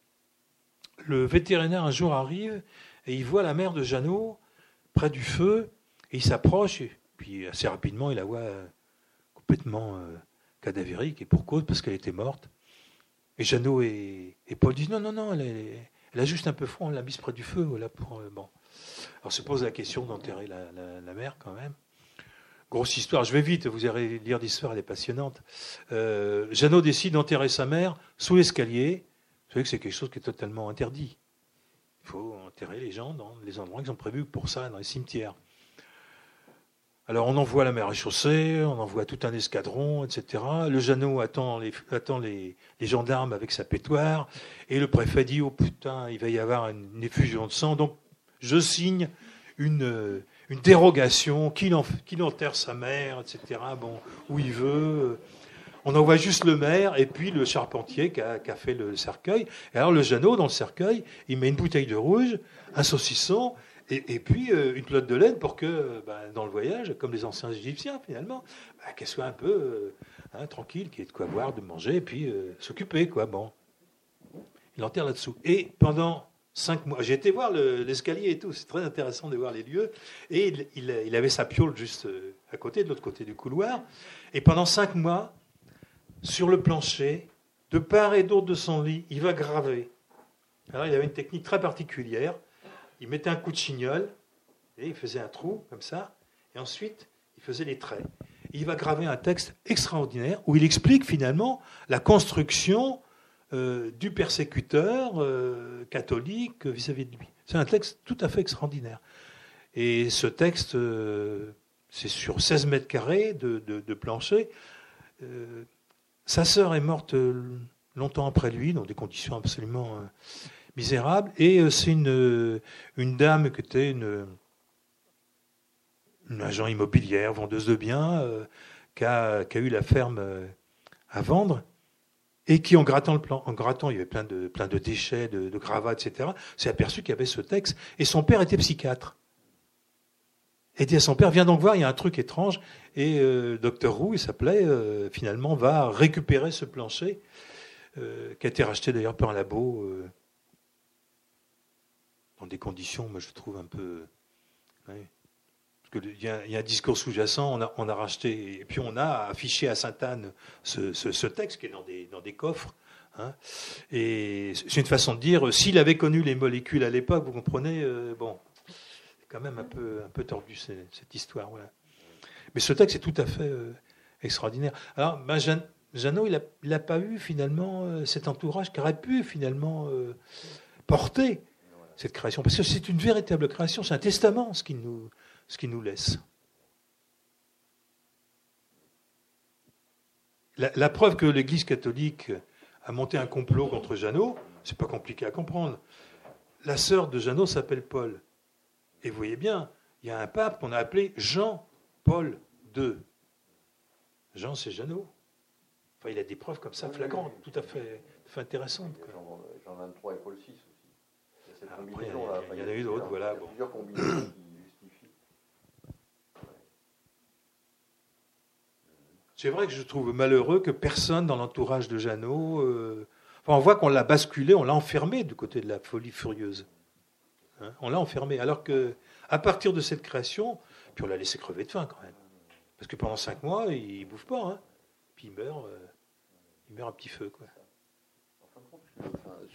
Le vétérinaire un jour arrive et il voit la mère de Jeannot près du feu et il s'approche et puis assez rapidement il la voit euh, complètement cadavérique et pour cause parce qu'elle était morte. Et Jeannot et, Paul disent non, non, non, elle, a juste un peu froid, on l'a mise près du feu. Voilà, pour, euh, bon. Alors se pose la question d'enterrer la, mère quand même. Grosse histoire, je vais vite, vous allez lire l'histoire, elle est passionnante. Euh, Jeannot décide d'enterrer sa mère sous l'escalier. Vous savez que c'est quelque chose qui est totalement interdit. Il faut enterrer les gens dans les endroits qui sont prévus pour ça, dans les cimetières. Alors on envoie la mer chaussée, on envoie tout un escadron, etc. Le Jeannot attend, les, attend les, gendarmes avec sa pétoire, et le préfet dit, oh putain, il va y avoir une effusion de sang, donc je signe une, une dérogation, qu'il, enterre sa mère, etc., bon, où il veut. On envoie juste le maire et puis le charpentier qui a, qui a fait le cercueil. Et alors le Jeannot, dans le cercueil, il met une bouteille de rouge, un saucisson, et, puis euh, une pelote de laine pour que, bah, dans le voyage, comme les anciens Égyptiens finalement, bah, qu'elle soit un peu euh, hein, tranquille, qu'il y ait de quoi boire, de manger, et puis s'occuper, quoi. Bon, il enterre là-dessous. Et pendant cinq mois, j'ai été voir l'escalier et tout. C'est très intéressant de voir les lieux. Et il, avait sa piole juste à côté, de l'autre côté du couloir. Et pendant cinq mois, sur le plancher, de part et d'autre de son lit, il va graver. Alors il avait une technique très particulière il mettait un coup de chignol, et il faisait un trou comme ça, et ensuite il faisait les traits. il va graver un texte extraordinaire où il explique finalement la construction euh, du persécuteur euh, catholique vis-à-vis de lui. C'est un texte tout à fait extraordinaire. Et ce texte, euh, c'est sur 16 mètres carrés de, de plancher. sa sœur est morte longtemps après lui, dans des conditions absolument misérable. Et euh, c'est une, euh, une dame qui était une, agent immobilière, vendeuse de biens, qui a, eu la ferme à vendre et qui, en grattant le plan, en grattant, il y avait plein de, plein de déchets, de, de gravates, etc., s'est aperçu qu'il y avait ce texte. Et son père était psychiatre. Et dit à son père, viens donc voir, il y a un truc étrange. Et euh, docteur Roux, il s'appelait, euh, finalement, va récupérer ce plancher, euh, qui a été racheté d'ailleurs par un labo, dans des conditions, moi je trouve un peu... Parce qu'il y, a un discours sous-jacent, on a, racheté, et puis on a affiché à Sainte-Anne ce, texte qui est dans des, dans des coffres. Hein. et c'est une façon de dire, s'il avait connu les molécules à l'époque, vous comprenez, bon, c'est quand même un peu, tordu cette histoire. Mais ce texte est tout à fait euh, extraordinaire. Alors, Jeannot, il n'a pas eu finalement euh, cet entourage qui aurait pu finalement euh, porter cette création. Parce que c'est une véritable création, c'est un testament ce qu'il nous, ce qui nous laisse. La, preuve que l'Église catholique a monté un complot contre Jeannot, c'est pas compliqué à comprendre. La sœur de Jeannot s'appelle Paul. Et vous voyez bien, il y a un pape qu'on a appelé Jean Paul II. Jean, c'est Jeannot. Enfin, il a des preuves comme ça flagrantes, tout à fait, intéressantes. Jean, 23 et Paul VI Il y, il y, en a eu d'autres, voilà. Il y a plusieurs combinaisons qui justifient. C'est vrai que je trouve malheureux que personne dans l'entourage de Jeannot. Euh, enfin, on voit qu'on l'a basculé, on l'a enfermé du côté de la folie furieuse. Hein, on l'a enfermé. Alors que, à partir de cette création, puis on l'a laissé crever de faim quand même. Parce que pendant cinq mois, il ne bouffe pas. Hein. Puis il meurt, euh, il meurt à petit feu. Quoi.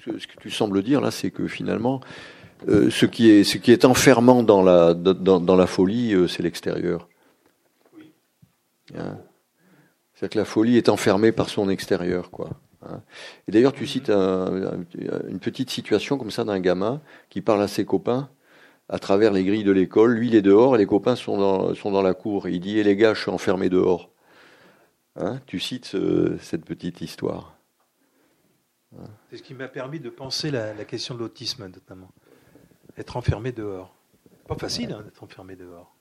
Ce, que tu sembles dire là, c'est que finalement, euh, ce, qui est, ce qui est enfermant dans la, dans, la folie, euh, c'est l'extérieur. Oui. Hein? C'est-à-dire que la folie est enfermée par son extérieur, quoi. Hein? Et d'ailleurs, tu cites une petite situation comme ça d'un gamin qui parle à ses copains à travers les grilles de l'école. Lui, il est dehors et les copains sont dans, sont dans la cour. il dit, et eh, les gars, je suis enfermé dehors. Hein, tu cites cette petite histoire. C'est ce qui m'a permis de penser la, question de l'autisme, notamment. Être enfermé dehors. Pas facile hein, d'être enfermé dehors.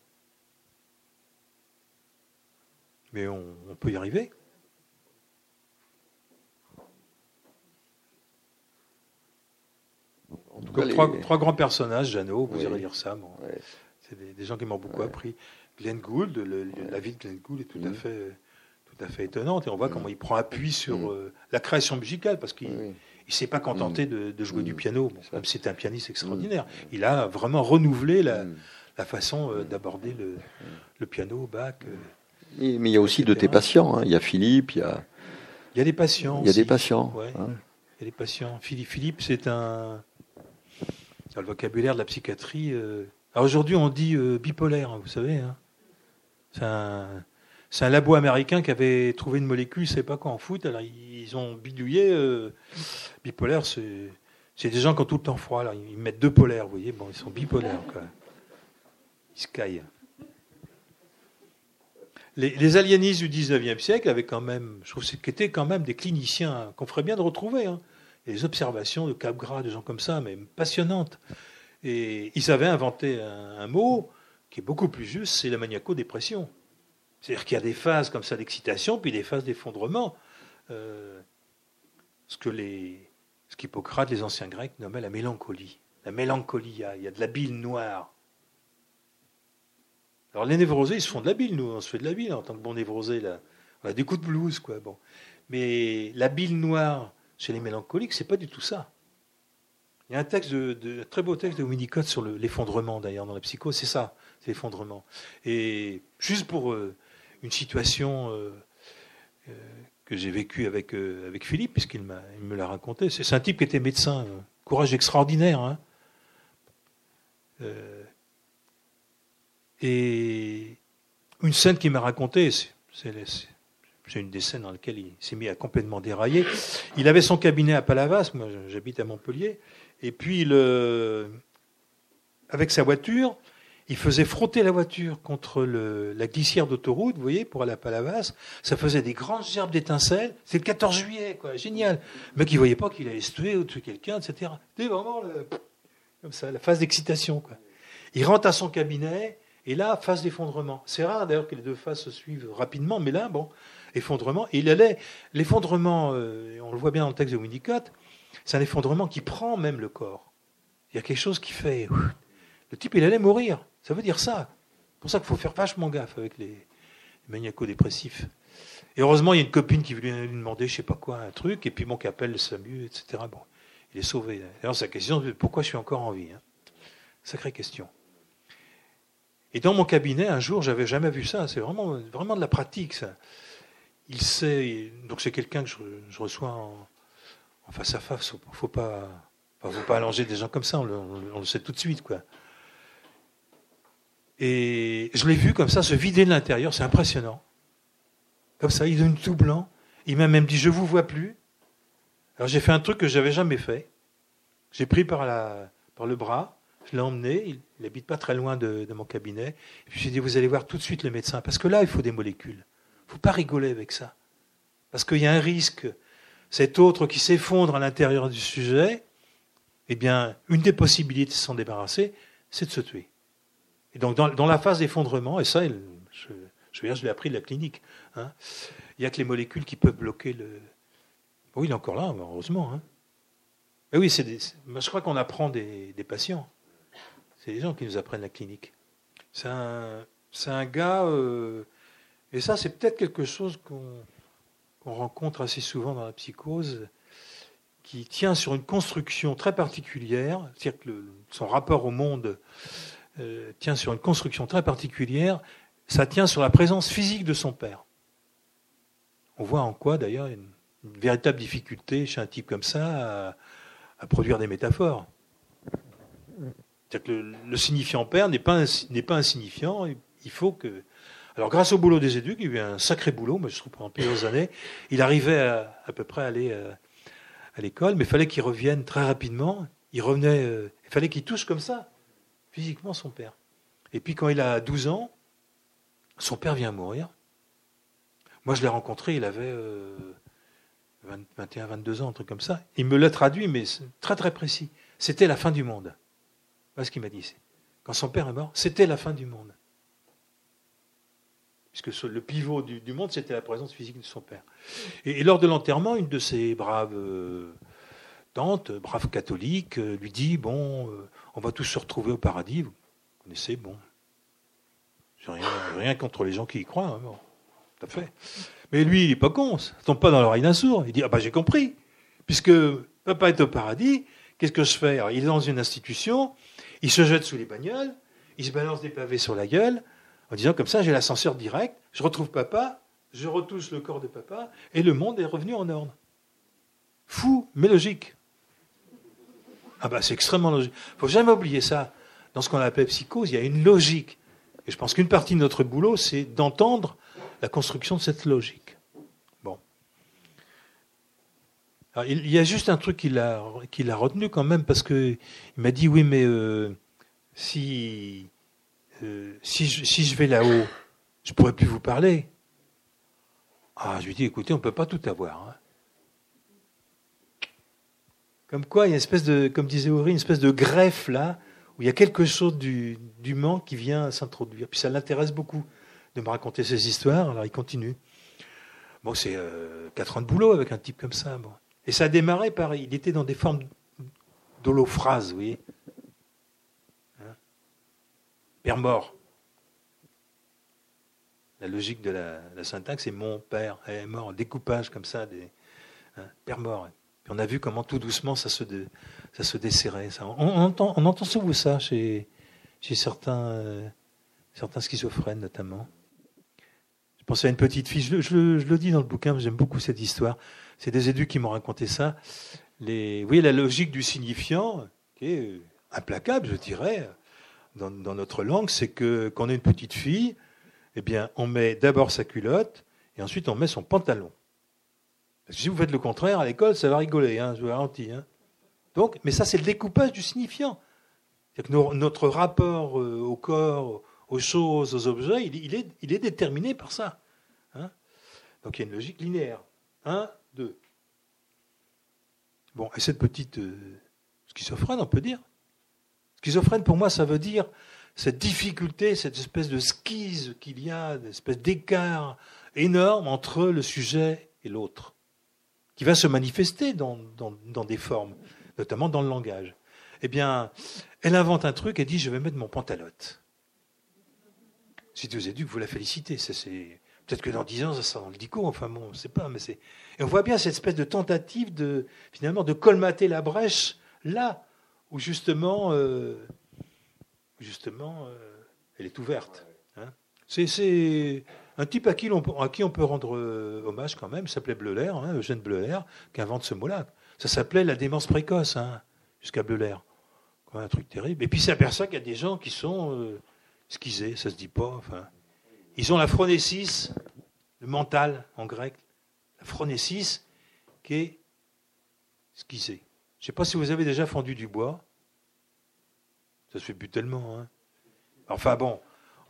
Mais on peut y arriver. trois, grands personnages, Jeannot, vous irez lire ça. C'est des, gens qui m'ont beaucoup appris. Glenn Gould, la vie de Glenn Gould est tout à fait tout à fait étonnante et on voit comment il prend appui sur euh, la création musicale parce qu'il ne s'est pas contenté de, jouer du piano, même si c'était un pianiste extraordinaire. Il a vraiment renouvelé la, façon euh, d'aborder le, piano, Bach. Euh, mais, il y a aussi de tes patients. Hein. Il y a Philippe, il y a. Il y a des patients. Il y a des patients. Hein. Il y a des patients. Philippe, Philippe c'est un, dans le vocabulaire de la psychiatrie. Euh, alors aujourd'hui, on dit bipolaire, hein, vous savez. Hein. C'est un, labo américain qui avait trouvé une molécule, je ne pas quoi en foot. Alors ils ont bidouillé. Euh, bipolaire, c'est, des gens qui ont tout le temps froid. Ils mettent deux polaires, vous voyez. Bon, ils sont bipolaires. Quoi. Ils se caillent. Les, les, aliénistes du 19e siècle avaient quand même, je trouve, étaient quand même des cliniciens qu'on ferait bien de retrouver. Hein des observations de Capgras, de gens comme ça, mais passionnantes. Et ils avaient inventé un, mot qui est beaucoup plus juste, c'est la maniaco-dépression. C'est-à-dire qu'il y a des phases comme ça d'excitation, puis des phases d'effondrement. Euh, ce que les, ce qu'Hippocrate, les anciens Grecs, nommaient la mélancolie. La mélancolie, il y a, de la bile noire. Alors les névrosés, ils se font de la bile, nous, on se fait de la bile en tant que bon névrosé. On a des coups de blues, quoi. Bon. Mais la bile noire, chez les mélancoliques, c'est pas du tout ça. Il y a un texte de, très beau texte de Winnicott sur l'effondrement d'ailleurs dans la psycho, c'est ça, c'est l'effondrement. Et juste pour euh, une situation euh, euh, que j'ai vécue avec, avec Philippe, puisqu'il me l'a raconté, c'est un type qui était médecin, courage extraordinaire. Hein. et une scène qu'il m'a racontée, c'est une des scènes dans laquelle il s'est mis à complètement dérailler. Il avait son cabinet à Palavas, moi j'habite à Montpellier, et puis avec sa voiture, il faisait frotter la voiture contre la glissière d'autoroute, vous voyez, pour aller à Palavas. Ça faisait des grandes gerbes d'étincelles. C'est le 14 juillet, quoi, génial. Mec, il voyait pas qu'il allait se tuer ou tuer quelqu'un, etc. C'était vraiment comme ça, la phase d'excitation. Il rentre à son cabinet, Et là, phase d'effondrement. C'est rare d'ailleurs que les deux phases se suivent rapidement, mais là, bon, effondrement. Et il allait, l'effondrement, euh, on le voit bien dans le texte de Winnicott, c'est un effondrement qui prend même le corps. Il y a quelque chose qui fait. Le type, il allait mourir. Ça veut dire ça. C'est pour ça qu'il faut faire vachement gaffe avec les maniaco-dépressifs. Et heureusement, il y a une copine qui lui demander, je sais pas quoi, un truc, et puis bon, qui appelle le SAMU, etc. Bon, il est sauvé. Alors, sa question, c'est pourquoi je suis encore en vie hein? Sacrée question. Et dans mon cabinet, un jour, j'avais jamais vu ça. C'est vraiment, vraiment de la pratique, ça. Il sait, donc c'est quelqu'un que je, reçois en, face à face. Faut pas, faut pas allonger des gens comme ça. On le, on le sait tout de suite, quoi. Et je l'ai vu comme ça se vider de l'intérieur. C'est impressionnant. Comme ça, il donne tout blanc. Il m'a même dit Je vous vois plus. Alors j'ai fait un truc que j'avais jamais fait. J'ai pris par, la, par le bras, je l'ai emmené, il n'habite pas très loin de, mon cabinet. Et puis j'ai dit Vous allez voir tout de suite le médecin, parce que là, il faut des molécules. Il ne faut pas rigoler avec ça. Parce qu'il y a un risque. Cet autre qui s'effondre à l'intérieur du sujet, eh bien, une des possibilités de s'en débarrasser, c'est de se tuer. Et donc, dans, la phase d'effondrement, et ça, je, je je l'ai appris de la clinique. Hein. Il n'y a que les molécules qui peuvent bloquer le. Oui, il est encore là, heureusement. Hein. Mais oui, c'est je crois qu'on apprend des, patients. C'est des gens qui nous apprennent la clinique. C'est un, un, gars. Euh, et ça, c'est peut-être quelque chose qu'on rencontre assez souvent dans la psychose, qui tient sur une construction très particulière, c'est-à-dire que son rapport au monde euh, tient sur une construction très particulière ça tient sur la présence physique de son père. On voit en quoi, d'ailleurs, une, une véritable difficulté chez un type comme ça à, produire des métaphores. C'est-à-dire que le, signifiant père n'est pas, pas insignifiant. Il faut que. Alors, grâce au boulot des éduques, il y a eu un sacré boulot, mais je trouve pendant plusieurs années. Il arrivait à, à peu près à aller euh, à, l'école, mais il fallait qu'il revienne très rapidement. Il revenait. Euh, il fallait qu'il touche comme ça, physiquement, son père. Et puis, quand il a 12 ans, son père vient mourir. Moi, je l'ai rencontré, il avait 21, euh, 22 ans, un truc comme ça. Il me l'a traduit, mais très très précis. C'était la fin du monde. Voilà ce qu'il m'a dit. Quand son père est mort, c'était la fin du monde. Puisque le pivot du, monde, c'était la présence physique de son père. Et, lors de l'enterrement, une de ses braves euh, tantes, brave catholique, euh, lui dit Bon, on va tous se retrouver au paradis. Vous connaissez, bon, rien, rien, contre les gens qui y croient. Hein, tout à fait. Mais lui, il n'est pas con. Ça tombe pas dans l'oreille d'un sourd. Il dit Ah bah j'ai compris. Puisque papa est au paradis, qu'est-ce que je fais? Il est dans une institution, il se jette sous les bagnoles, il se balance des pavés sur la gueule, en disant comme ça, j'ai l'ascenseur direct, je retrouve papa, je retouche le corps de papa, et le monde est revenu en ordre. Fou, mais logique. Ah bah c'est extrêmement logique. Il faut jamais oublier ça. Dans ce qu'on appelle psychose, il y a une logique. Et je pense qu'une partie de notre boulot, c'est d'entendre la construction de cette logique. Bon. il y a juste un truc qu'il a, a retenu quand même, parce qu'il m'a dit oui, mais euh, si, euh, si, je, si, je, vais là-haut, je pourrais plus vous parler. Ah, je lui dis écoutez, on ne peut pas tout avoir. Hein. Comme quoi, il y a une espèce de, comme disait Auré, une espèce de greffe là, où il y a quelque chose du, Mans qui vient s'introduire. Puis ça l'intéresse beaucoup de me raconter ces histoires, alors il continue. Bon, c'est euh, quatre ans de boulot avec un type comme ça. Bon. Et ça a démarré par. Il était dans des formes d'holophrases, vous voyez. Hein? Père mort. La logique de la, syntaxe, c'est mon père est mort, découpage comme ça, des, hein, père mort. On a vu comment tout doucement ça se, desserrait. On, entend, souvent ça chez, chez certains, euh, certains schizophrènes notamment. Je pensais à une petite fille, je, le dis dans le bouquin, j'aime beaucoup cette histoire. C'est des éducs qui m'ont raconté ça. Les, voyez la logique du signifiant, qui est implacable, je dirais, dans, notre langue, c'est que quand on est une petite fille, eh on met d'abord sa culotte et ensuite on met son pantalon. Si vous faites le contraire, à l'école, ça va rigoler, hein, je vous garantis. Hein. Donc, mais ça, c'est le découpage du signifiant. Notre rapport euh, au corps, aux choses, aux objets, il, est, déterminé par ça. Hein. Donc il y a une logique linéaire. Un, deux. Bon, et cette petite euh, schizophrène, on peut dire. Schizophrène, pour moi, ça veut dire cette difficulté, cette espèce de skise qu'il y a, cette espèce d'écart énorme entre le sujet et l'autre, qui va se manifester dans, des formes, notamment dans le langage. Eh bien, elle invente un truc et dit Je vais mettre mon pantalote. Si vous avez dû, vous la félicitez. Peut-être que dans dix ans, ça sera dans le dico, enfin bon, on ne sait pas. Mais. Et on voit bien cette espèce de tentative de, finalement, de colmater la brèche là où justement, euh, justement euh, elle est ouverte. Hein. C'est, un type à qui, on, peut rendre euh, hommage quand même, s'appelait Bleuler, hein, Eugène Bleuler, qui invente ce mot-là. Ça s'appelait la démence précoce, hein, jusqu'à Bleuler. Un truc terrible. Et puis s'aperçoit qu'il y a des gens qui sont skisés, ça se dit pas. Enfin, ils ont la phronésis, le mental en grec, la phronésis qui est skisée. Je ne sais pas si vous avez déjà fendu du bois. Ça se fait plus tellement. Hein. Enfin bon,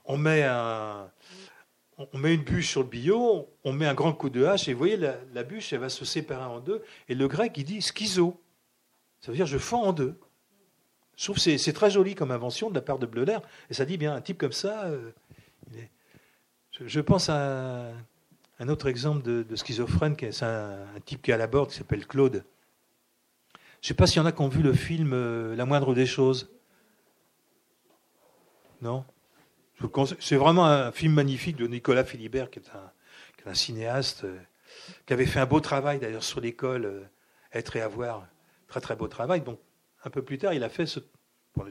on met, un, on met une bûche sur le billot, on met un grand coup de hache, et vous voyez, la, bûche, elle va se séparer en deux. Et le grec, il dit schizo. Ça veut dire je fends en deux. Je que c'est très joli comme invention de la part de Bleuler. Et ça dit bien, un type comme ça, euh, je, pense à un autre exemple de, schizophrène, c'est un, un, type qui est à la borde, qui s'appelle Claude. Je ne sais pas s'il y en a qui ont vu le film euh, La moindre des choses. Non? C'est vraiment un film magnifique de Nicolas Philibert, qui est un, cinéaste, euh, qui avait fait un beau travail d'ailleurs sur l'école, euh, Être et avoir. Très très beau travail. Donc un peu plus tard, il a fait ce.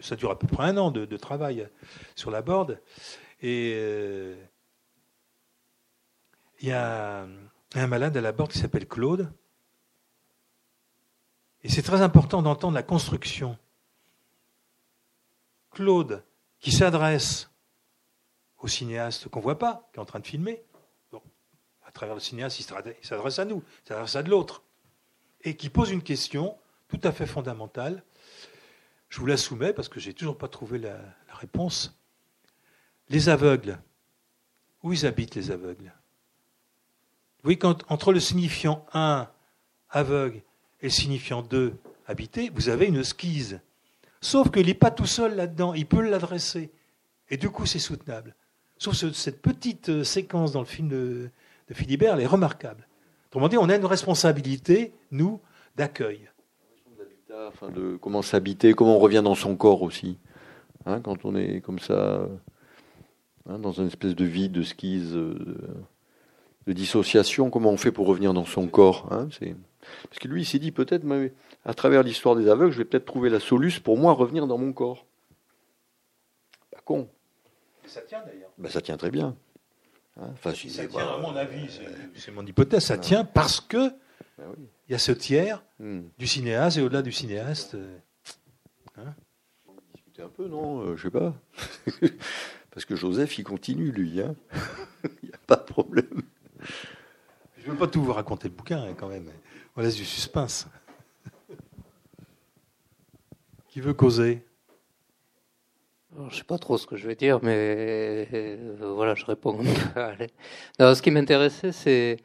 ça dure à peu près un an de, travail sur la borde. Et il y a un malade à la borde qui s'appelle Claude et c'est très important d'entendre la construction. Claude, qui s'adresse au cinéaste qu'on ne voit pas, qui est en train de filmer, à travers le cinéaste, il s'adresse à nous, il s'adresse à de l'autre, et qui pose une question tout à fait fondamentale. Je vous la soumets parce que je n'ai toujours pas trouvé la, réponse. Les aveugles, où ils habitent les aveugles? Vous voyez, entre le signifiant un, aveugle, et signifiant deux, habiter, vous avez une skise. Sauf qu'il n'est pas tout seul là-dedans, il peut l'adresser. Et du coup, c'est soutenable. Sauf que cette petite euh, séquence dans le film de, Philibert, elle est remarquable. Autrement dit, on a une responsabilité, nous, d'accueil. Enfin, de comment s'habiter, comment on revient dans son corps aussi. Hein, quand on est comme ça, hein, dans une espèce de vide, de skise, de, de, dissociation, comment on fait pour revenir dans son corps hein, c'est... Parce que lui, il s'est dit peut-être, à travers l'histoire des aveugles, je vais peut-être trouver la soluce pour moi revenir dans mon corps. Pas con. ça tient d'ailleurs. Ben, ça tient très bien. Hein, ça tient, à mon avis, c'est mon hypothèse, ça tient parce que ben il y a ce tiers hmm. du cinéaste et au-delà du cinéaste. Euh, hein discuter un peu, non euh, Je sais pas. parce que Joseph, il continue, lui. Hein il n'y a pas de problème. Je ne veux pas tout vous raconter le bouquin, hein, quand même. On laisse du suspense. Qui veut causer? Je ne sais pas trop ce que je vais dire, mais euh, voilà, je réponds. ce qui m'intéressait, c'est.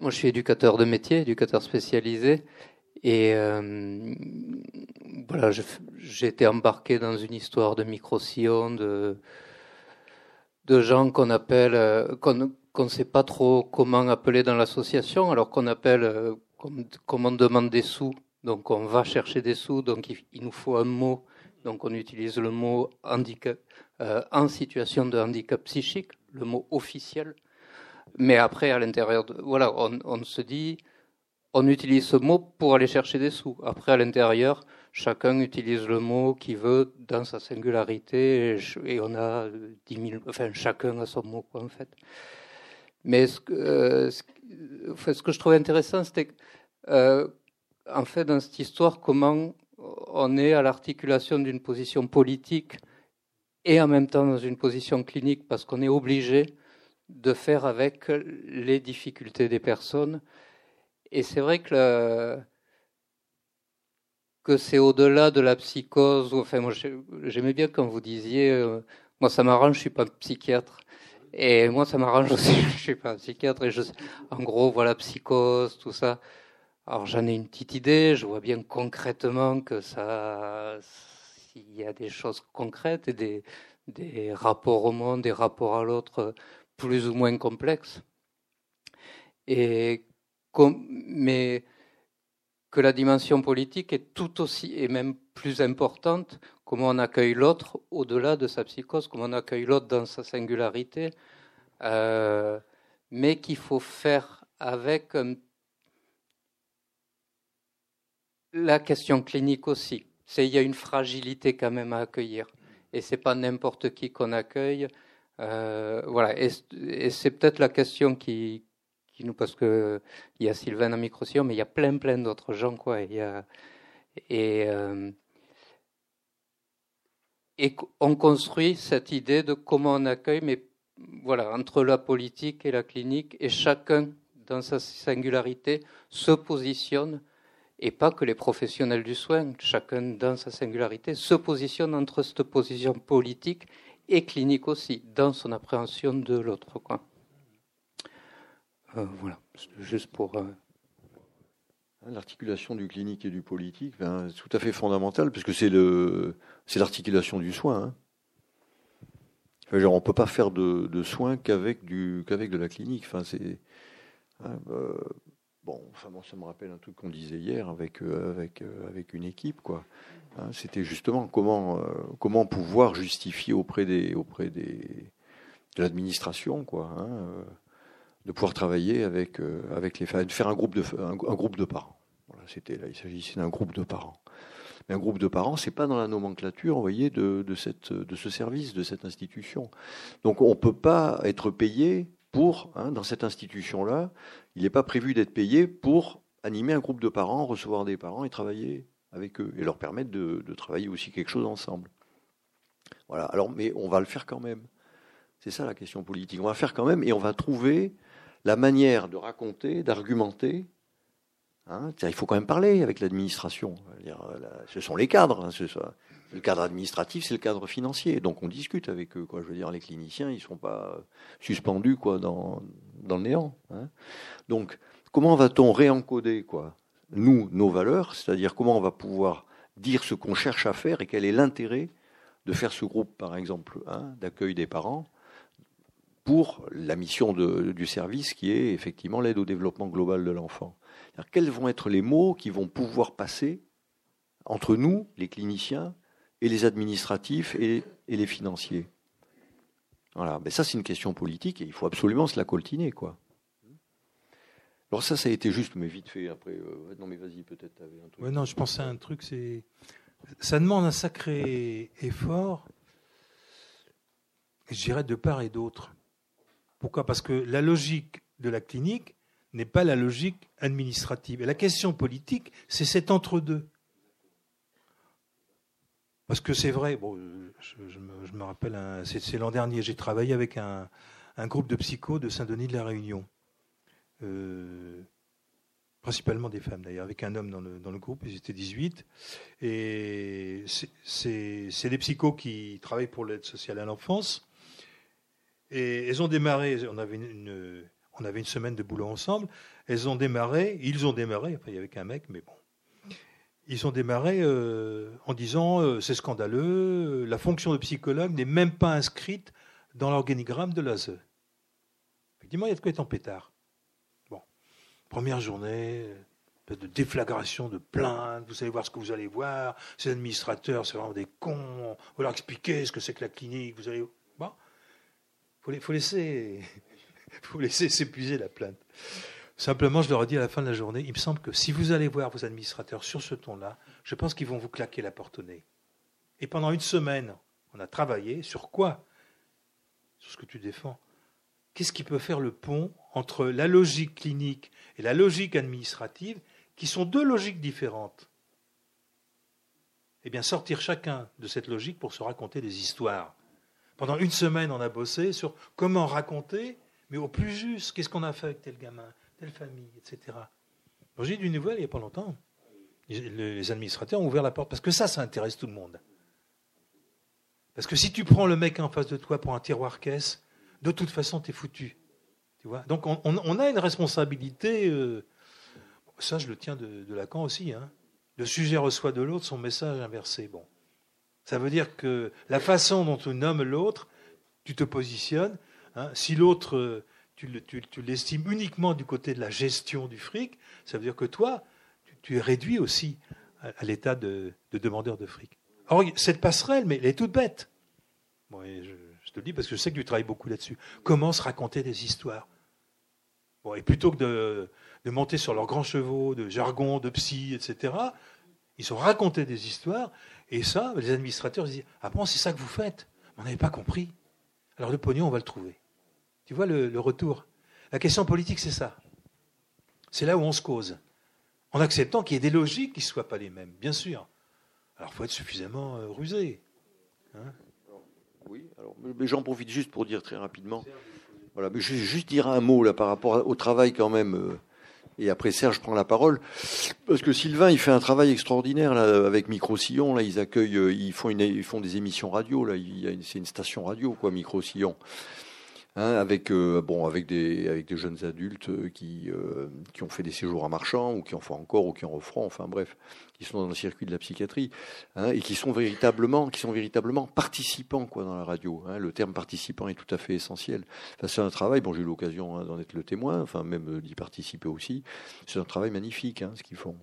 Moi, je suis éducateur de métier, éducateur spécialisé. Et euh, voilà, j'ai été embarqué dans une histoire de micro-sillon, de, de gens qu'on appelle. Euh, qu'on ne sait pas trop comment appeler dans l'association, alors qu'on appelle comme, on demande des sous, donc on va chercher des sous, donc il, nous faut un mot, donc on utilise le mot handicap, euh, en situation de handicap psychique, le mot officiel. Mais après, à l'intérieur, voilà, on, se dit, on utilise ce mot pour aller chercher des sous. Après, à l'intérieur, chacun utilise le mot qu'il veut dans sa singularité, et, on a 10 000, enfin, chacun a son mot, en fait. Mais ce que, euh, je trouvais intéressant, c'était euh, en fait dans cette histoire comment on est à l'articulation d'une position politique et en même temps dans une position clinique parce qu'on est obligé de faire avec les difficultés des personnes. Et c'est vrai que, que c'est au-delà de la psychose. Enfin, moi, j'aimais bien quand vous disiez, euh, moi ça m'arrange, je suis pas psychiatre. Et moi, ça m'arrange aussi. je suis pas un psychiatre. Et en gros, voilà, psychose, tout ça. Alors, j'en ai une petite idée. Je vois bien concrètement que ça, il y a des choses concrètes et des, des rapports au monde, des rapports à l'autre plus ou moins complexes. Et mais que la dimension politique est tout aussi et même plus importante, comment on accueille l'autre au-delà de sa psychose, comment on accueille l'autre dans sa singularité, euh, mais qu'il faut faire avec la question clinique aussi. C'est il y a une fragilité quand même à accueillir, et c'est pas n'importe qui qu'on accueille. Euh, voilà, et, c'est peut-être la question qui, nous parce que il y a Sylvain à Microsion, mais il y a plein plein d'autres gens quoi. Et euh, et on construit cette idée de comment on accueille, mais voilà, entre la politique et la clinique, et chacun, dans sa singularité, se positionne, et pas que les professionnels du soin, chacun dans sa singularité, se positionne entre cette position politique et clinique aussi, dans son appréhension de l'autre. Euh, voilà, juste pour. Euh, L'articulation du clinique et du politique, ben, c'est tout à fait fondamental, parce que c'est l'articulation du soin. Hein. on peut pas faire de, soins qu'avec de la clinique. C'est, hein, euh, bon, enfin, ça me rappelle un truc qu'on disait hier avec, avec, avec une équipe, quoi. Hein, c'était justement comment, comment pouvoir justifier auprès des, auprès des, de l'administration, quoi de pouvoir travailler avec, euh, avec les de faire un groupe de, un, groupe de parents. Là, il s'agissait d'un groupe de parents. Mais un groupe de parents, c'est pas dans la nomenclature, vous voyez, de, de, cette, de ce service, de cette institution. Donc on peut pas être payé pour, hein, dans cette institution-là, il n'est pas prévu d'être payé pour animer un groupe de parents, recevoir des parents et travailler avec eux, et leur permettre de, travailler aussi quelque chose ensemble. Voilà. Alors, mais on va le faire quand même. C'est ça la question politique. On va faire quand même, et on va trouver la manière de raconter, d'argumenter. Hein, il faut quand même parler avec l'administration. Ce sont les cadres. Hein, le cadre administratif, c'est le cadre financier. Donc on discute avec eux. Quoi. Je veux dire, les cliniciens, ils ne sont pas suspendus quoi, dans, dans le néant. Hein. Donc comment va-t-on réencoder quoi, nous, nos valeurs? C'est-à-dire comment on va pouvoir dire ce qu'on cherche à faire et quel est l'intérêt de faire ce groupe, par exemple, d'accueil des parents pour la mission du service qui est effectivement l'aide au développement global de l'enfant? Quels vont être les mots qui vont pouvoir passer entre nous, les cliniciens, et les administratifs et, les financiers Voilà, mais ça c'est une question politique et il faut absolument se la coltiner, quoi. Alors ça, ça a été juste, mais vite fait. Après, euh, non, mais vas-y, peut-être. un truc. non, je pensais à un truc. C'est, ça demande un sacré effort. Je dirais de part et d'autre. Pourquoi? Parce que la logique de la clinique n'est pas la logique administrative. Et la question politique, c'est cet entre-deux. Parce que c'est vrai, bon, je, me, rappelle, c'est l'an dernier, j'ai travaillé avec un, groupe de psychos de Saint-Denis de la Réunion. Euh, principalement des femmes d'ailleurs, avec un homme dans le, dans le groupe, ils étaient 18. Et c'est des psychos qui travaillent pour l'aide sociale à l'enfance et elles ont démarré, on avait une, on avait une semaine de boulot ensemble. Elles ont démarré, ils ont démarré, enfin il y avait qu'un mec, mais bon. Ils ont démarré euh, en disant euh, c'est scandaleux, la fonction de psychologue n'est même pas inscrite dans l'organigramme de l'ASE. Effectivement, il y a de quoi être en pétard. Bon, première journée, de déflagration, de plainte, vous allez voir ce que vous allez voir, ces administrateurs, c'est vraiment des cons, vous leur expliquer ce que c'est que la clinique, vous allez faut, faut laisser, faut laisser s'épuiser la plainte. Simplement, je leur ai dit à la fin de la journée, il me semble que si vous allez voir vos administrateurs sur ce ton-là, je pense qu'ils vont vous claquer la porte au nez. Et pendant une semaine, on a travaillé sur quoi? Sur ce que tu défends. Qu'est-ce qui peut faire le pont entre la logique clinique et la logique administrative, qui sont deux logiques différentes? Eh bien, sortir chacun de cette logique pour se raconter des histoires. Pendant une semaine, on a bossé sur comment raconter, mais au plus juste, qu'est-ce qu'on a fait avec tel gamin, telle famille, etc. J'ai eu une nouvelle il n'y a pas longtemps. Les administrateurs ont ouvert la porte parce que ça, ça intéresse tout le monde. Parce que si tu prends le mec en face de toi pour un tiroir caisse, de toute façon, tu es foutu. Tu vois? Donc on, a une responsabilité. Euh, ça, je le tiens de, Lacan aussi. Hein. Le sujet reçoit de l'autre son message inversé. Bon. Ça veut dire que la façon dont tu nommes l'autre, tu te positionnes. Hein. si l'autre, euh, tu, l'estimes uniquement du côté de la gestion du fric, ça veut dire que toi, tu, es réduit aussi à, l'état de, demandeur de fric. Alors, cette passerelle, mais elle est toute bête. je, te le dis parce que je sais que tu travailles beaucoup là-dessus. Comment se raconter des histoires? Bon, Et plutôt que de, monter sur leurs grands chevaux, de jargon, de psy, etc., ils ont raconté des histoires, et ça, les administrateurs disent Ah bon, c'est ça que vous faites? On n'avait pas compris. Alors le pognon, on va le trouver. Tu vois le, retour? La question politique, c'est ça. C'est là où on se cause. En acceptant qu'il y ait des logiques qui ne soient pas les mêmes, bien sûr. Alors il faut être suffisamment euh, rusé. Hein oui, alors, mais j'en profite juste pour dire très rapidement. Voilà, mais je vais juste dire un mot là par rapport au travail quand même. Euh, et après Serge prend la parole parce que Sylvain il fait un travail extraordinaire là avec Micro Sillon là ils accueillent euh, ils font une, ils font des émissions radio là c'est une station radio quoi Micro Sillon Hein, avec euh, bon avec des avec des jeunes adultes euh, qui euh, qui ont fait des séjours à Marchand ou qui en font encore ou qui en referont enfin bref qui sont dans le circuit de la psychiatrie hein, et qui sont véritablement qui sont véritablement participants quoi dans la radio hein. le terme participant est tout à fait essentiel. C'est un travail bon j'ai eu l'occasion d'en être le témoin enfin même d'y participer aussi. C'est un travail magnifique ce qu'ils font.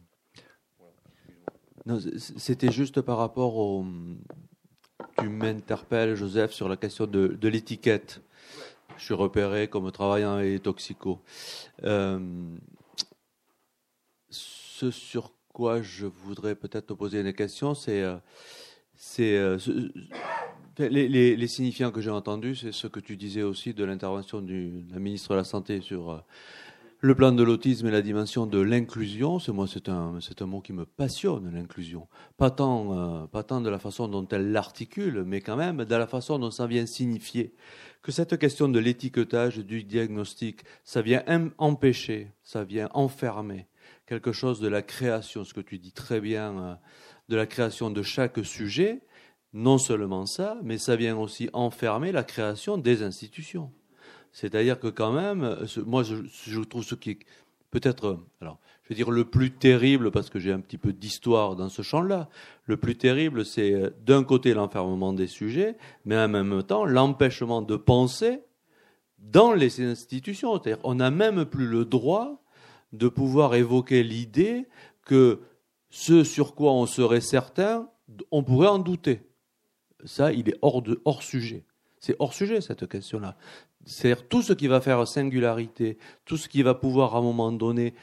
C'était juste par rapport au tu m'interpelles Joseph sur la question de, de l'étiquette je suis repéré comme travaillant avec les toxicos. Euh, ce sur quoi je voudrais peut-être te poser une question, c'est euh, euh, les, signifiants que j'ai entendus, c'est ce que tu disais aussi de l'intervention de la ministre de la Santé sur le plan de l'autisme et la dimension de l'inclusion. C'est moi, c'est un, un mot qui me passionne, l'inclusion. Pas pas tant de la façon dont elle l'articule, mais quand même de la façon dont ça vient signifier que cette question de l'étiquetage du diagnostic, ça vient empêcher, ça vient enfermer quelque chose de la création, ce que tu dis très bien, euh, de la création de chaque sujet. Non seulement ça, mais ça vient aussi enfermer la création des institutions. C'est-à-dire que quand même, moi je, trouve ce qui est peut-être, alors vais dire le plus terrible, parce que j'ai un petit peu d'histoire dans ce champ-là, le plus terrible, c'est euh, d'un côté l'enfermement des sujets, mais en même temps l'empêchement de penser dans les institutions. C'est-à-dire on n'a même plus le droit de pouvoir évoquer l'idée que ce sur quoi on serait certain, on pourrait en douter. Ça, il est hors, de, hors sujet. C'est hors sujet cette question-là. C'est-à-dire tout ce qui va faire singularité, tout ce qui va pouvoir à un moment donné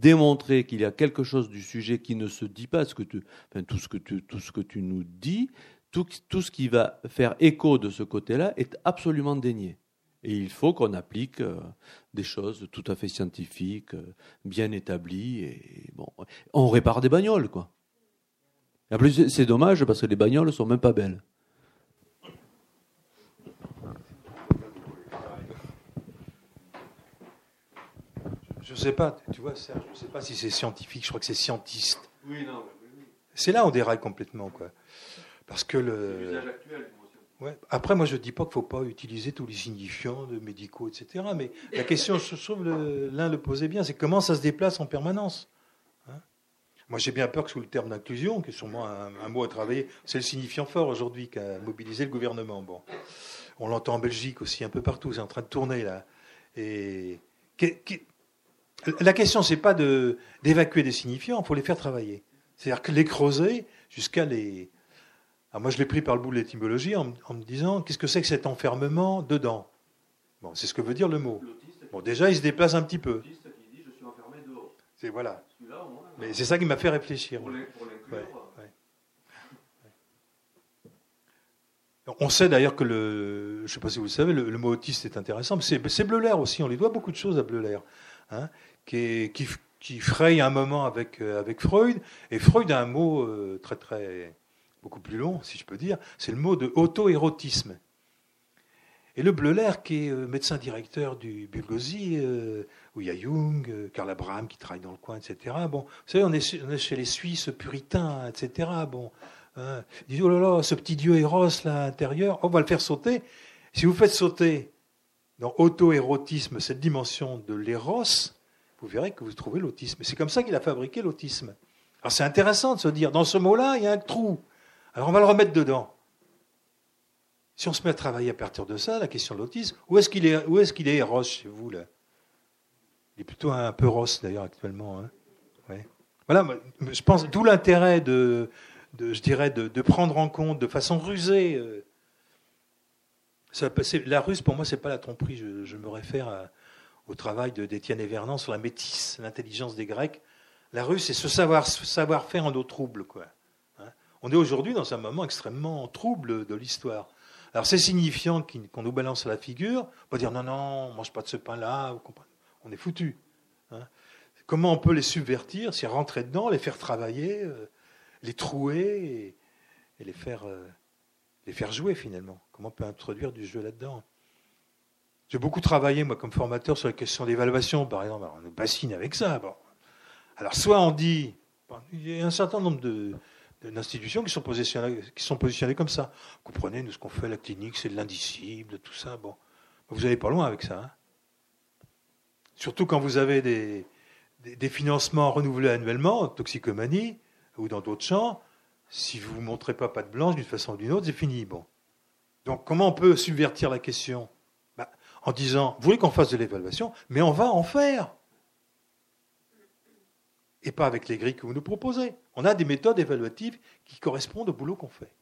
démontrer qu'il y a quelque chose du sujet qui ne se dit pas, ce que tu, tout, ce que tu, tout ce que tu nous dis, tout, tout ce qui va faire écho de ce côté-là est absolument dénié. Et il faut qu'on applique euh, des choses tout à fait scientifiques, euh, bien établies. Et bon, on répare des bagnoles, quoi. en plus, c'est dommage parce que les bagnoles sont même pas belles. Je ne sais pas, tu vois, Serge, je ne sais pas si c'est scientifique, je crois que c'est scientiste. Oui, non, C'est là où on déraille complètement, quoi. Parce que le. Ouais. Après, moi, je ne dis pas qu'il ne faut pas utiliser tous les signifiants de médicaux, etc. Mais la question, je trouve, l'un le posait bien, c'est comment ça se déplace en permanence. Hein moi, j'ai bien peur que sous le terme d'inclusion, qui est sûrement un, un, mot à travailler, c'est le signifiant fort aujourd'hui qui a mobilisé le gouvernement. Bon, on l'entend en Belgique aussi, un peu partout, c'est en train de tourner là. Et la question, c'est pas de, d'évacuer des signifiants, il faut les faire travailler. C'est-à-dire que les creuser jusqu'à les. Alors moi, je l'ai pris par le bout de l'étymologie en, me disant qu'est-ce que c'est que cet enfermement dedans? Bon, c'est ce que veut dire le mot. Bon, déjà, il se déplace un petit peu. C'est voilà. Mais c'est ça qui m'a fait réfléchir. On sait d'ailleurs que le, je ne sais pas si vous le savez, le, mot autiste est intéressant. C'est, c'est Bleuler aussi. On lui doit beaucoup de choses à Bleuler. Hein qui, qui, fraye un moment avec, euh, avec Freud. Et Freud a un mot euh, très, très, beaucoup plus long, si je peux dire, c'est le mot de auto-érotisme. Et le Bleuler, qui est euh, médecin directeur du Bulgosi, où il y a Jung, Karl Abraham qui travaille dans le coin, etc. Bon, vous savez, on est, est chez les Suisses puritains, etc. Bon, hein, il dit, oh là là, ce petit dieu Eros, là, intérieur, on va le faire sauter. Si vous faites sauter dans auto-érotisme cette dimension de l'éros, vous verrez que vous trouvez l'autisme. C'est comme ça qu'il a fabriqué l'autisme. Alors c'est intéressant de se dire, dans ce mot-là, il y a un trou. Alors on va le remettre dedans. Si on se met à travailler à partir de ça, la question de l'autisme, où est-ce qu'il est, où est, qu'il est Ross chez vous là? Il est plutôt un peu Ross d'ailleurs actuellement. Hein voilà, je pense d'où l'intérêt de, je dirais, de, prendre en compte de façon rusée. Euh, la ruse, pour moi, c'est pas la tromperie. Je, me réfère au travail d'Étienne Vernon sur la métisse, l'intelligence des Grecs. La ruse, c'est ce savoir, savoir faire en eau trouble. Hein. On est aujourd'hui dans un moment extrêmement trouble de l'histoire. Alors c'est signifiant qu'on nous balance à la figure, va dire non, non, on mange pas de ce pain-là, on est foutu. Hein. Comment on peut les subvertir, s'y rentrer dedans, les faire travailler, euh, les trouer et, euh, les faire jouer finalement Comment on peut introduire du jeu là-dedans? J'ai beaucoup travaillé, moi, comme formateur, sur la question d'évaluation, par exemple. on nous bassine avec ça. Bon. Alors, soit on dit, il y a un certain nombre d'institutions qui sont positionnées, comme ça. Vous comprenez, nous, ce qu'on fait la clinique, c'est de l'indicible, tout ça. Bon, vous n'allez pas loin avec ça. Hein. Surtout quand vous avez des, financements renouvelés annuellement, en toxicomanie ou dans d'autres champs. Si vous ne montrez pas pas de blanche d'une façon ou d'une autre, c'est fini. Bon. Donc, comment on peut subvertir la question? En disant, vous voulez qu'on fasse de l'évaluation, mais on va en faire et pas avec les grilles que vous nous proposez. On a des méthodes évaluatives qui correspondent au boulot qu'on fait.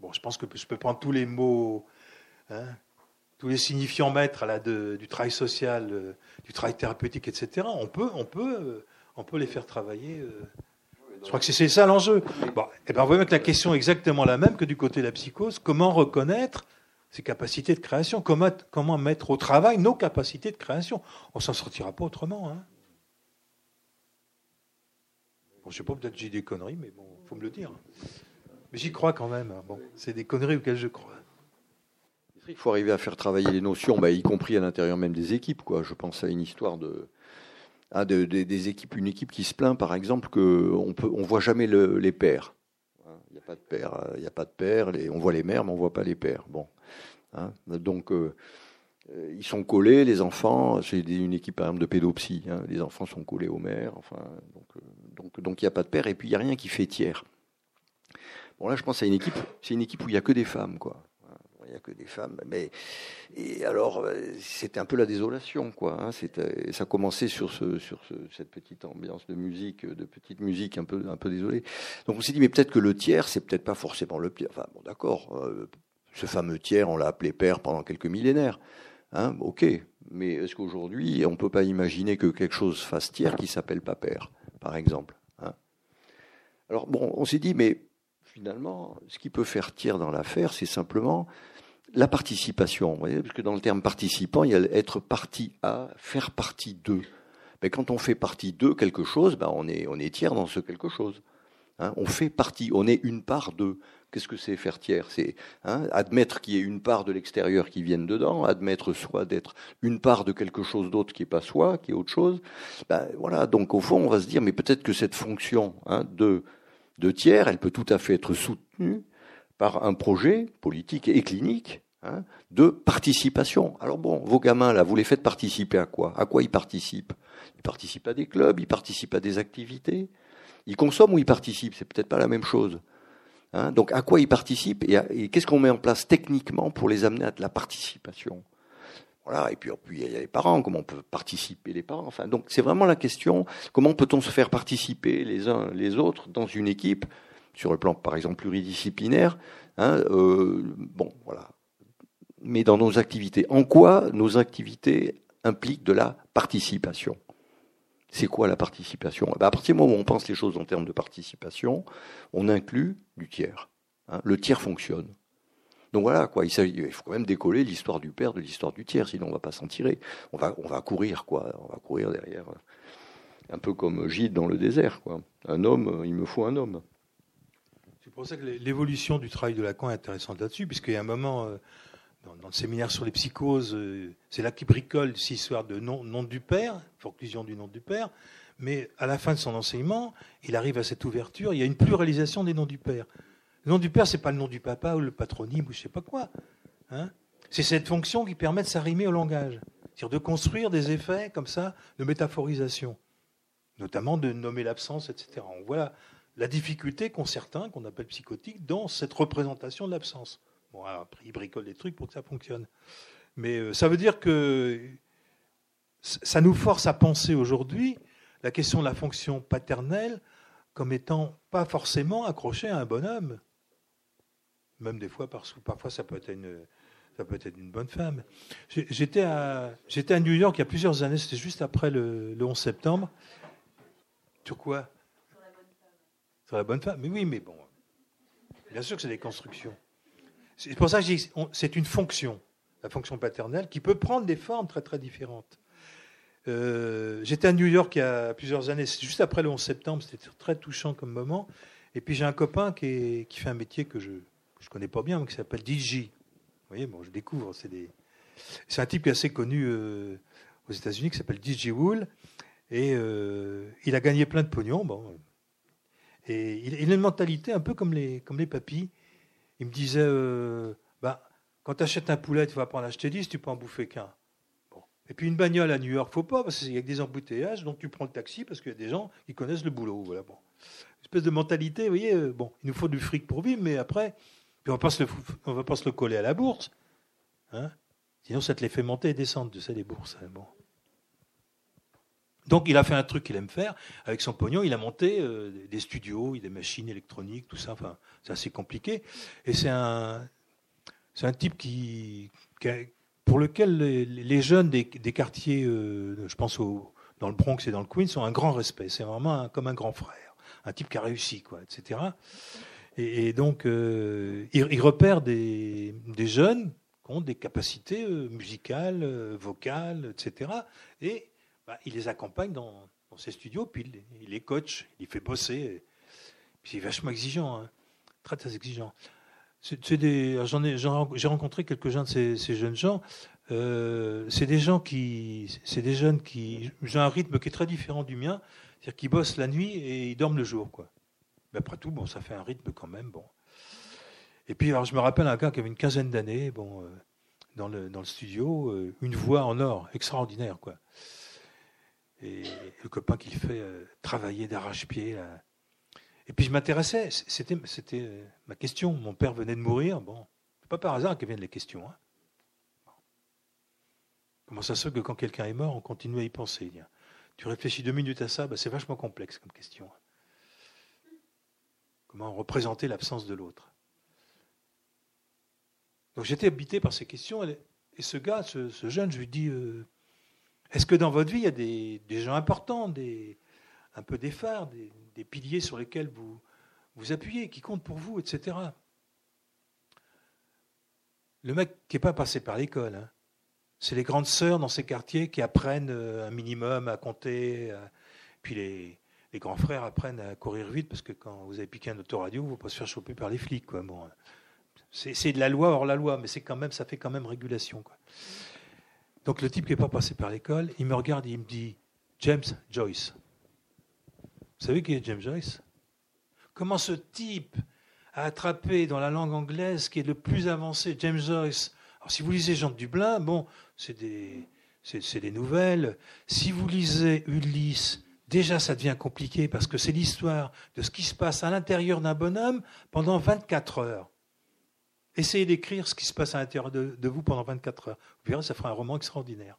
Bon, je pense que je peux prendre tous les mots, hein, tous les signifiants maîtres là, du travail social, euh, du travail thérapeutique, etc. On peut, on peut, euh, on peut les faire travailler. Euh. je crois que c'est ça l'enjeu. Bon, et eh ben, vous voyez que la question est exactement la même que du côté de la psychose. Comment reconnaître ses capacités de création, comment, mettre au travail nos capacités de création? On s'en sortira pas autrement. Hein. Bon, je sais pas, peut-être j'ai des conneries, mais bon, faut me le dire. Mais j'y crois quand même. Hein. Bon, c'est des conneries auxquelles je crois. Il faut arriver à faire travailler les notions, bah, y compris à l'intérieur même des équipes. Quoi. Je pense à une histoire de, des équipes, une équipe qui se plaint, par exemple, qu'on ne on voit jamais les pères. Il n'y a pas de père, il y a pas de père. on voit les mères, mais on voit pas les pères. Bon, Hein. Donc, euh, euh, ils sont collés, les enfants. C'est une équipe, par exemple, de pédopsie. Hein. Les enfants sont collés aux mères. Enfin, donc, euh, donc, donc, il n'y a pas de père. Et puis, il n'y a rien qui fait tiers. Bon, là, je pense à une équipe. C'est une équipe où il n'y a que des femmes, quoi. Il n'y a que des femmes. Mais et alors, c'était un peu la désolation, quoi. Hein. ça commençait sur, ce, sur cette petite ambiance de musique, de petite musique un peu, un peu désolée. Donc, on s'est dit, mais peut-être que le tiers, c'est peut-être pas forcément le pire. Enfin, bon, d'accord. Ce fameux tiers, on l'a appelé père pendant quelques millénaires. Hein, ok, mais est-ce qu'aujourd'hui, on ne peut pas imaginer que quelque chose fasse tiers qui s'appelle pas père, par exemple hein? Alors, bon, on s'est dit, mais finalement, ce qui peut faire tiers dans l'affaire, c'est simplement la participation. Parce que dans le terme participant, il y a être partie à, faire partie de. Mais quand on fait partie de quelque chose, ben on, est, tiers dans ce quelque chose. Hein on fait partie, on est une part de. Qu'est-ce que c'est faire tiers? C'est hein, admettre qu'il y ait une part de l'extérieur qui vienne dedans, admettre soit d'être une part de quelque chose d'autre qui n'est pas soi, qui est autre chose. Ben, voilà. Donc au fond, on va se dire, mais peut-être que cette fonction hein, de, de tiers, elle peut tout à fait être soutenue par un projet politique et clinique hein, de participation. Alors bon, vos gamins là, vous les faites participer à quoi? À quoi ils participent? Ils participent à des clubs, ils participent à des activités? Ils consomment ou ils participent? C'est peut-être pas la même chose. Hein, donc à quoi ils participent et, qu'est-ce qu'on met en place techniquement pour les amener à de la participation? Voilà, et puis, il y a les parents, comment on peut participer les parents. Enfin, donc c'est vraiment la question comment peut-on se faire participer les uns les autres dans une équipe sur le plan, par exemple, pluridisciplinaire. Hein, euh, bon, voilà. Mais dans nos activités, en quoi nos activités impliquent de la participation? C'est quoi la participation? Eh ben, À partir du moment où on pense les choses en termes de participation, on inclut du tiers. Hein. le tiers fonctionne. Donc voilà, quoi. Il, il faut quand même décoller l'histoire du père de l'histoire du tiers, sinon on va pas s'en tirer. On va, on va courir, quoi. On va courir derrière. Un peu comme Gide dans le désert, quoi. Un homme, il me faut un homme. C'est pour ça que l'évolution du travail de Lacan est intéressante là-dessus, puisqu'il y a un moment, euh, dans, le séminaire sur les psychoses, euh, c'est là qu'il bricole cette histoire de nom, nom du père, conclusion du nom du père, mais à la fin de son enseignement, il arrive à cette ouverture, il y a une pluralisation des noms du père. Le nom du père, c'est pas le nom du papa ou le patronyme ou je sais pas quoi. Hein c'est cette fonction qui permet de s'arrimer au langage, c'est-à-dire de construire des effets comme ça de métaphorisation, notamment de nommer l'absence, etc. On voit la difficulté qu'ont certains, qu'on appelle psychotiques, dans cette représentation de l'absence. Bon, après, ils bricolent des trucs pour que ça fonctionne. Mais euh, ça veut dire que ça nous force à penser aujourd'hui la question de la fonction paternelle comme étant pas forcément accrochée à un bonhomme. Même des fois, parfois, ça peut être une, ça peut être une bonne femme. J'étais à, j'étais à New York il y a plusieurs années, c'était juste après le, 11 septembre. Sur quoi? Sur la bonne femme. Sur la bonne femme. Mais oui, mais bon. Bien sûr que c'est des constructions. C'est pour ça que c'est une fonction, la fonction paternelle, qui peut prendre des formes très très différentes. Euh, j'étais à New York il y a plusieurs années, juste après le 11 septembre, c'était très touchant comme moment. Et puis j'ai un copain qui, fait un métier que je ne connais pas bien, qui s'appelle DJ. Vous voyez, bon, je découvre. C'est des... un type qui est assez connu euh, aux États-Unis qui s'appelle DJ Wool. Et euh, il a gagné plein de pognon. Bon. Et il, a une mentalité un peu comme les, comme les papis. Il me disait bah, quand tu achètes un poulet, tu vas pas en acheter 10, tu peux en bouffer qu'un. Et puis une bagnole à New York, faut pas, parce qu'il y a des embouteillages, donc tu prends le taxi parce qu'il y a des gens qui connaissent le boulot. Voilà, bon. Une espèce de mentalité, vous voyez, bon, il nous faut du fric pour vivre, mais après, puis on ne va pas se le coller à la bourse. Hein Sinon, ça te les fait monter et descendre, tu sais, les bourses. Hein, bon. Donc, il a fait un truc qu'il aime faire. Avec son pognon, il a monté euh, des studios, des machines électroniques, tout ça. Enfin, c'est assez compliqué. Et c'est un, c'est un type qui, pour lequel les, jeunes des, quartiers, euh, je pense dans le Bronx et dans le Queens, ont un grand respect. C'est vraiment comme un grand frère. Un type qui a réussi, quoi, etc. Et, donc, euh, il, repère des, jeunes qui ont des capacités euh, musicales, vocales, etc. Et bah, il les accompagne dans, ses studios, puis il, les coach, il les fait bosser. puis il est vachement exigeant, hein. très très exigeant. J'ai rencontré quelques-uns de ces, jeunes gens. c'est des gens qui, c'est des jeunes qui, j'ai un rythme qui est très différent du mien, c'est-à-dire qu'ils bossent la nuit et ils dorment le jour, quoi. Mais après tout, bon, ça fait un rythme quand même. Bon. Et puis, alors, je me rappelle un gars qui avait une quinzaine d'années, bon, euh, dans, le, dans le studio, euh, une voix en or, extraordinaire, quoi. Et le copain qui fait euh, travailler d'arrache-pied. Et puis, je m'intéressais, c'était, c'était ma question. Mon père venait de mourir, bon, c'est pas par hasard que viennent les questions. Hein. Comment ça se fait que quand quelqu'un est mort, on continue à y penser Tu réfléchis deux minutes à ça, bah, c'est vachement complexe comme question. Hein. Comment représenter l'absence de l'autre Donc j'étais habité par ces questions. Et ce gars, ce, jeune, je lui dis euh, Est-ce que dans votre vie, il y a des, gens importants, un peu des phares, piliers sur lesquels vous vous appuyez, qui comptent pour vous, etc. Le mec qui n'est pas passé par l'école, hein. c'est les grandes sœurs dans ces quartiers qui apprennent euh, un minimum à compter, puis les, grands frères apprennent à courir vite parce que quand vous avez piqué un autoradio, vous ne pouvez pas se faire choper par les flics. Bon, c'est de la loi hors la loi, mais c'est quand même, ça fait quand même régulation. Donc le type qui n'est pas passé par l'école, il me regarde et il me dit James Joyce. Vous savez qui est James Joyce? Comment ce type a attrapé dans la langue anglaise qui est le plus avancé, James Joyce? Alors si vous lisez Jean de Dublin, bon, c'est des, des nouvelles. Si vous lisez Ulysse, déjà ça devient compliqué parce que c'est l'histoire de ce qui se passe à l'intérieur d'un bonhomme pendant 24 heures. Essayez d'écrire ce qui se passe à l'intérieur de, vous pendant 24 heures. Vous verrez, ça fera un roman extraordinaire.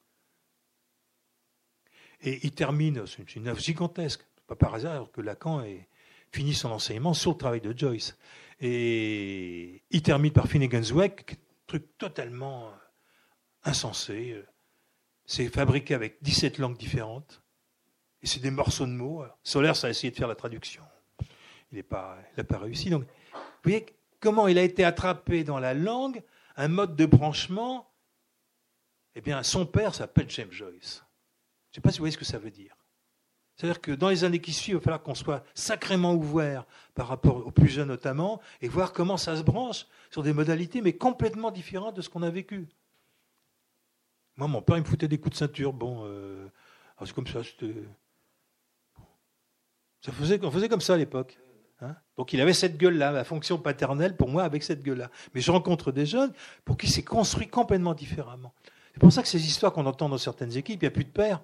Et il termine, c'est une œuvre gigantesque, pas par hasard que Lacan ait fini son enseignement sur le travail de Joyce. Et il termine par Finnegan's Wake, truc totalement insensé. C'est fabriqué avec 17 langues différentes. Et c'est des morceaux de mots. Solaire, ça a essayé de faire la traduction. Il n'a pas, pas réussi. Donc, vous voyez comment il a été attrapé dans la langue un mode de branchement. Eh bien, son père s'appelle James Joyce. Je ne sais pas si vous voyez ce que ça veut dire. C'est-à-dire que dans les années qui suivent, il va falloir qu'on soit sacrément ouvert par rapport aux plus jeunes notamment, et voir comment ça se branche sur des modalités, mais complètement différentes de ce qu'on a vécu. Moi, mon père, il me foutait des coups de ceinture. Bon, euh, c'est comme ça, ça faisait, on faisait comme ça à l'époque. Hein. Donc il avait cette gueule-là, la fonction paternelle pour moi avec cette gueule-là. Mais je rencontre des jeunes pour qui c'est construit complètement différemment. C'est pour ça que ces histoires qu'on entend dans certaines équipes, il n'y a plus de père.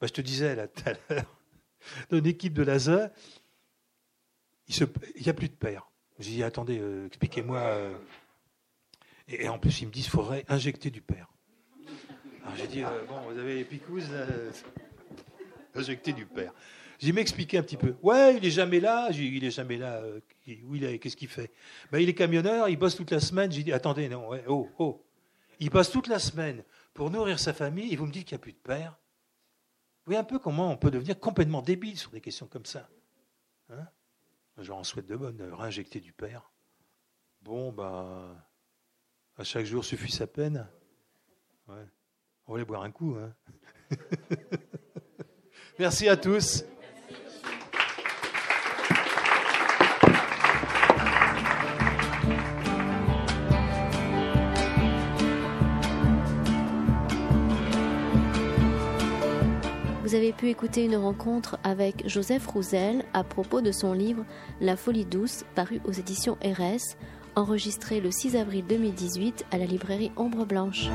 Bah, je te disais là tout à l'heure, dans une équipe de laser, il n'y a plus de père. J'ai dit, attendez, euh, expliquez-moi. Euh. Et, en plus, ils me disent, il faudrait injecter du père. Alors j'ai dit, euh, bon, vous avez les picouses, injecter du père. J'ai m'expliquer un petit peu. Ouais, il est jamais là. J'ai il est jamais là. où il est Qu'est-ce qu'il fait? Ben, Il est camionneur, il bosse toute la semaine. J'ai dit, attendez, non, ouais, oh, oh. Il passe toute la semaine pour nourrir sa famille et vous me dites qu'il n'y a plus de père. Vous voyez un peu comment on peut devenir complètement débile sur des questions comme ça. Hein J'en souhaite de bonnes, réinjecter du père. Bon, bah, à chaque jour suffit sa peine. Ouais. On va aller boire un coup. Hein Merci à tous. Vous avez pu écouter une rencontre avec Joseph Rouzel à propos de son livre La folie douce, paru aux éditions RS, enregistré le 6 avril 2018 à la librairie Ombre Blanche.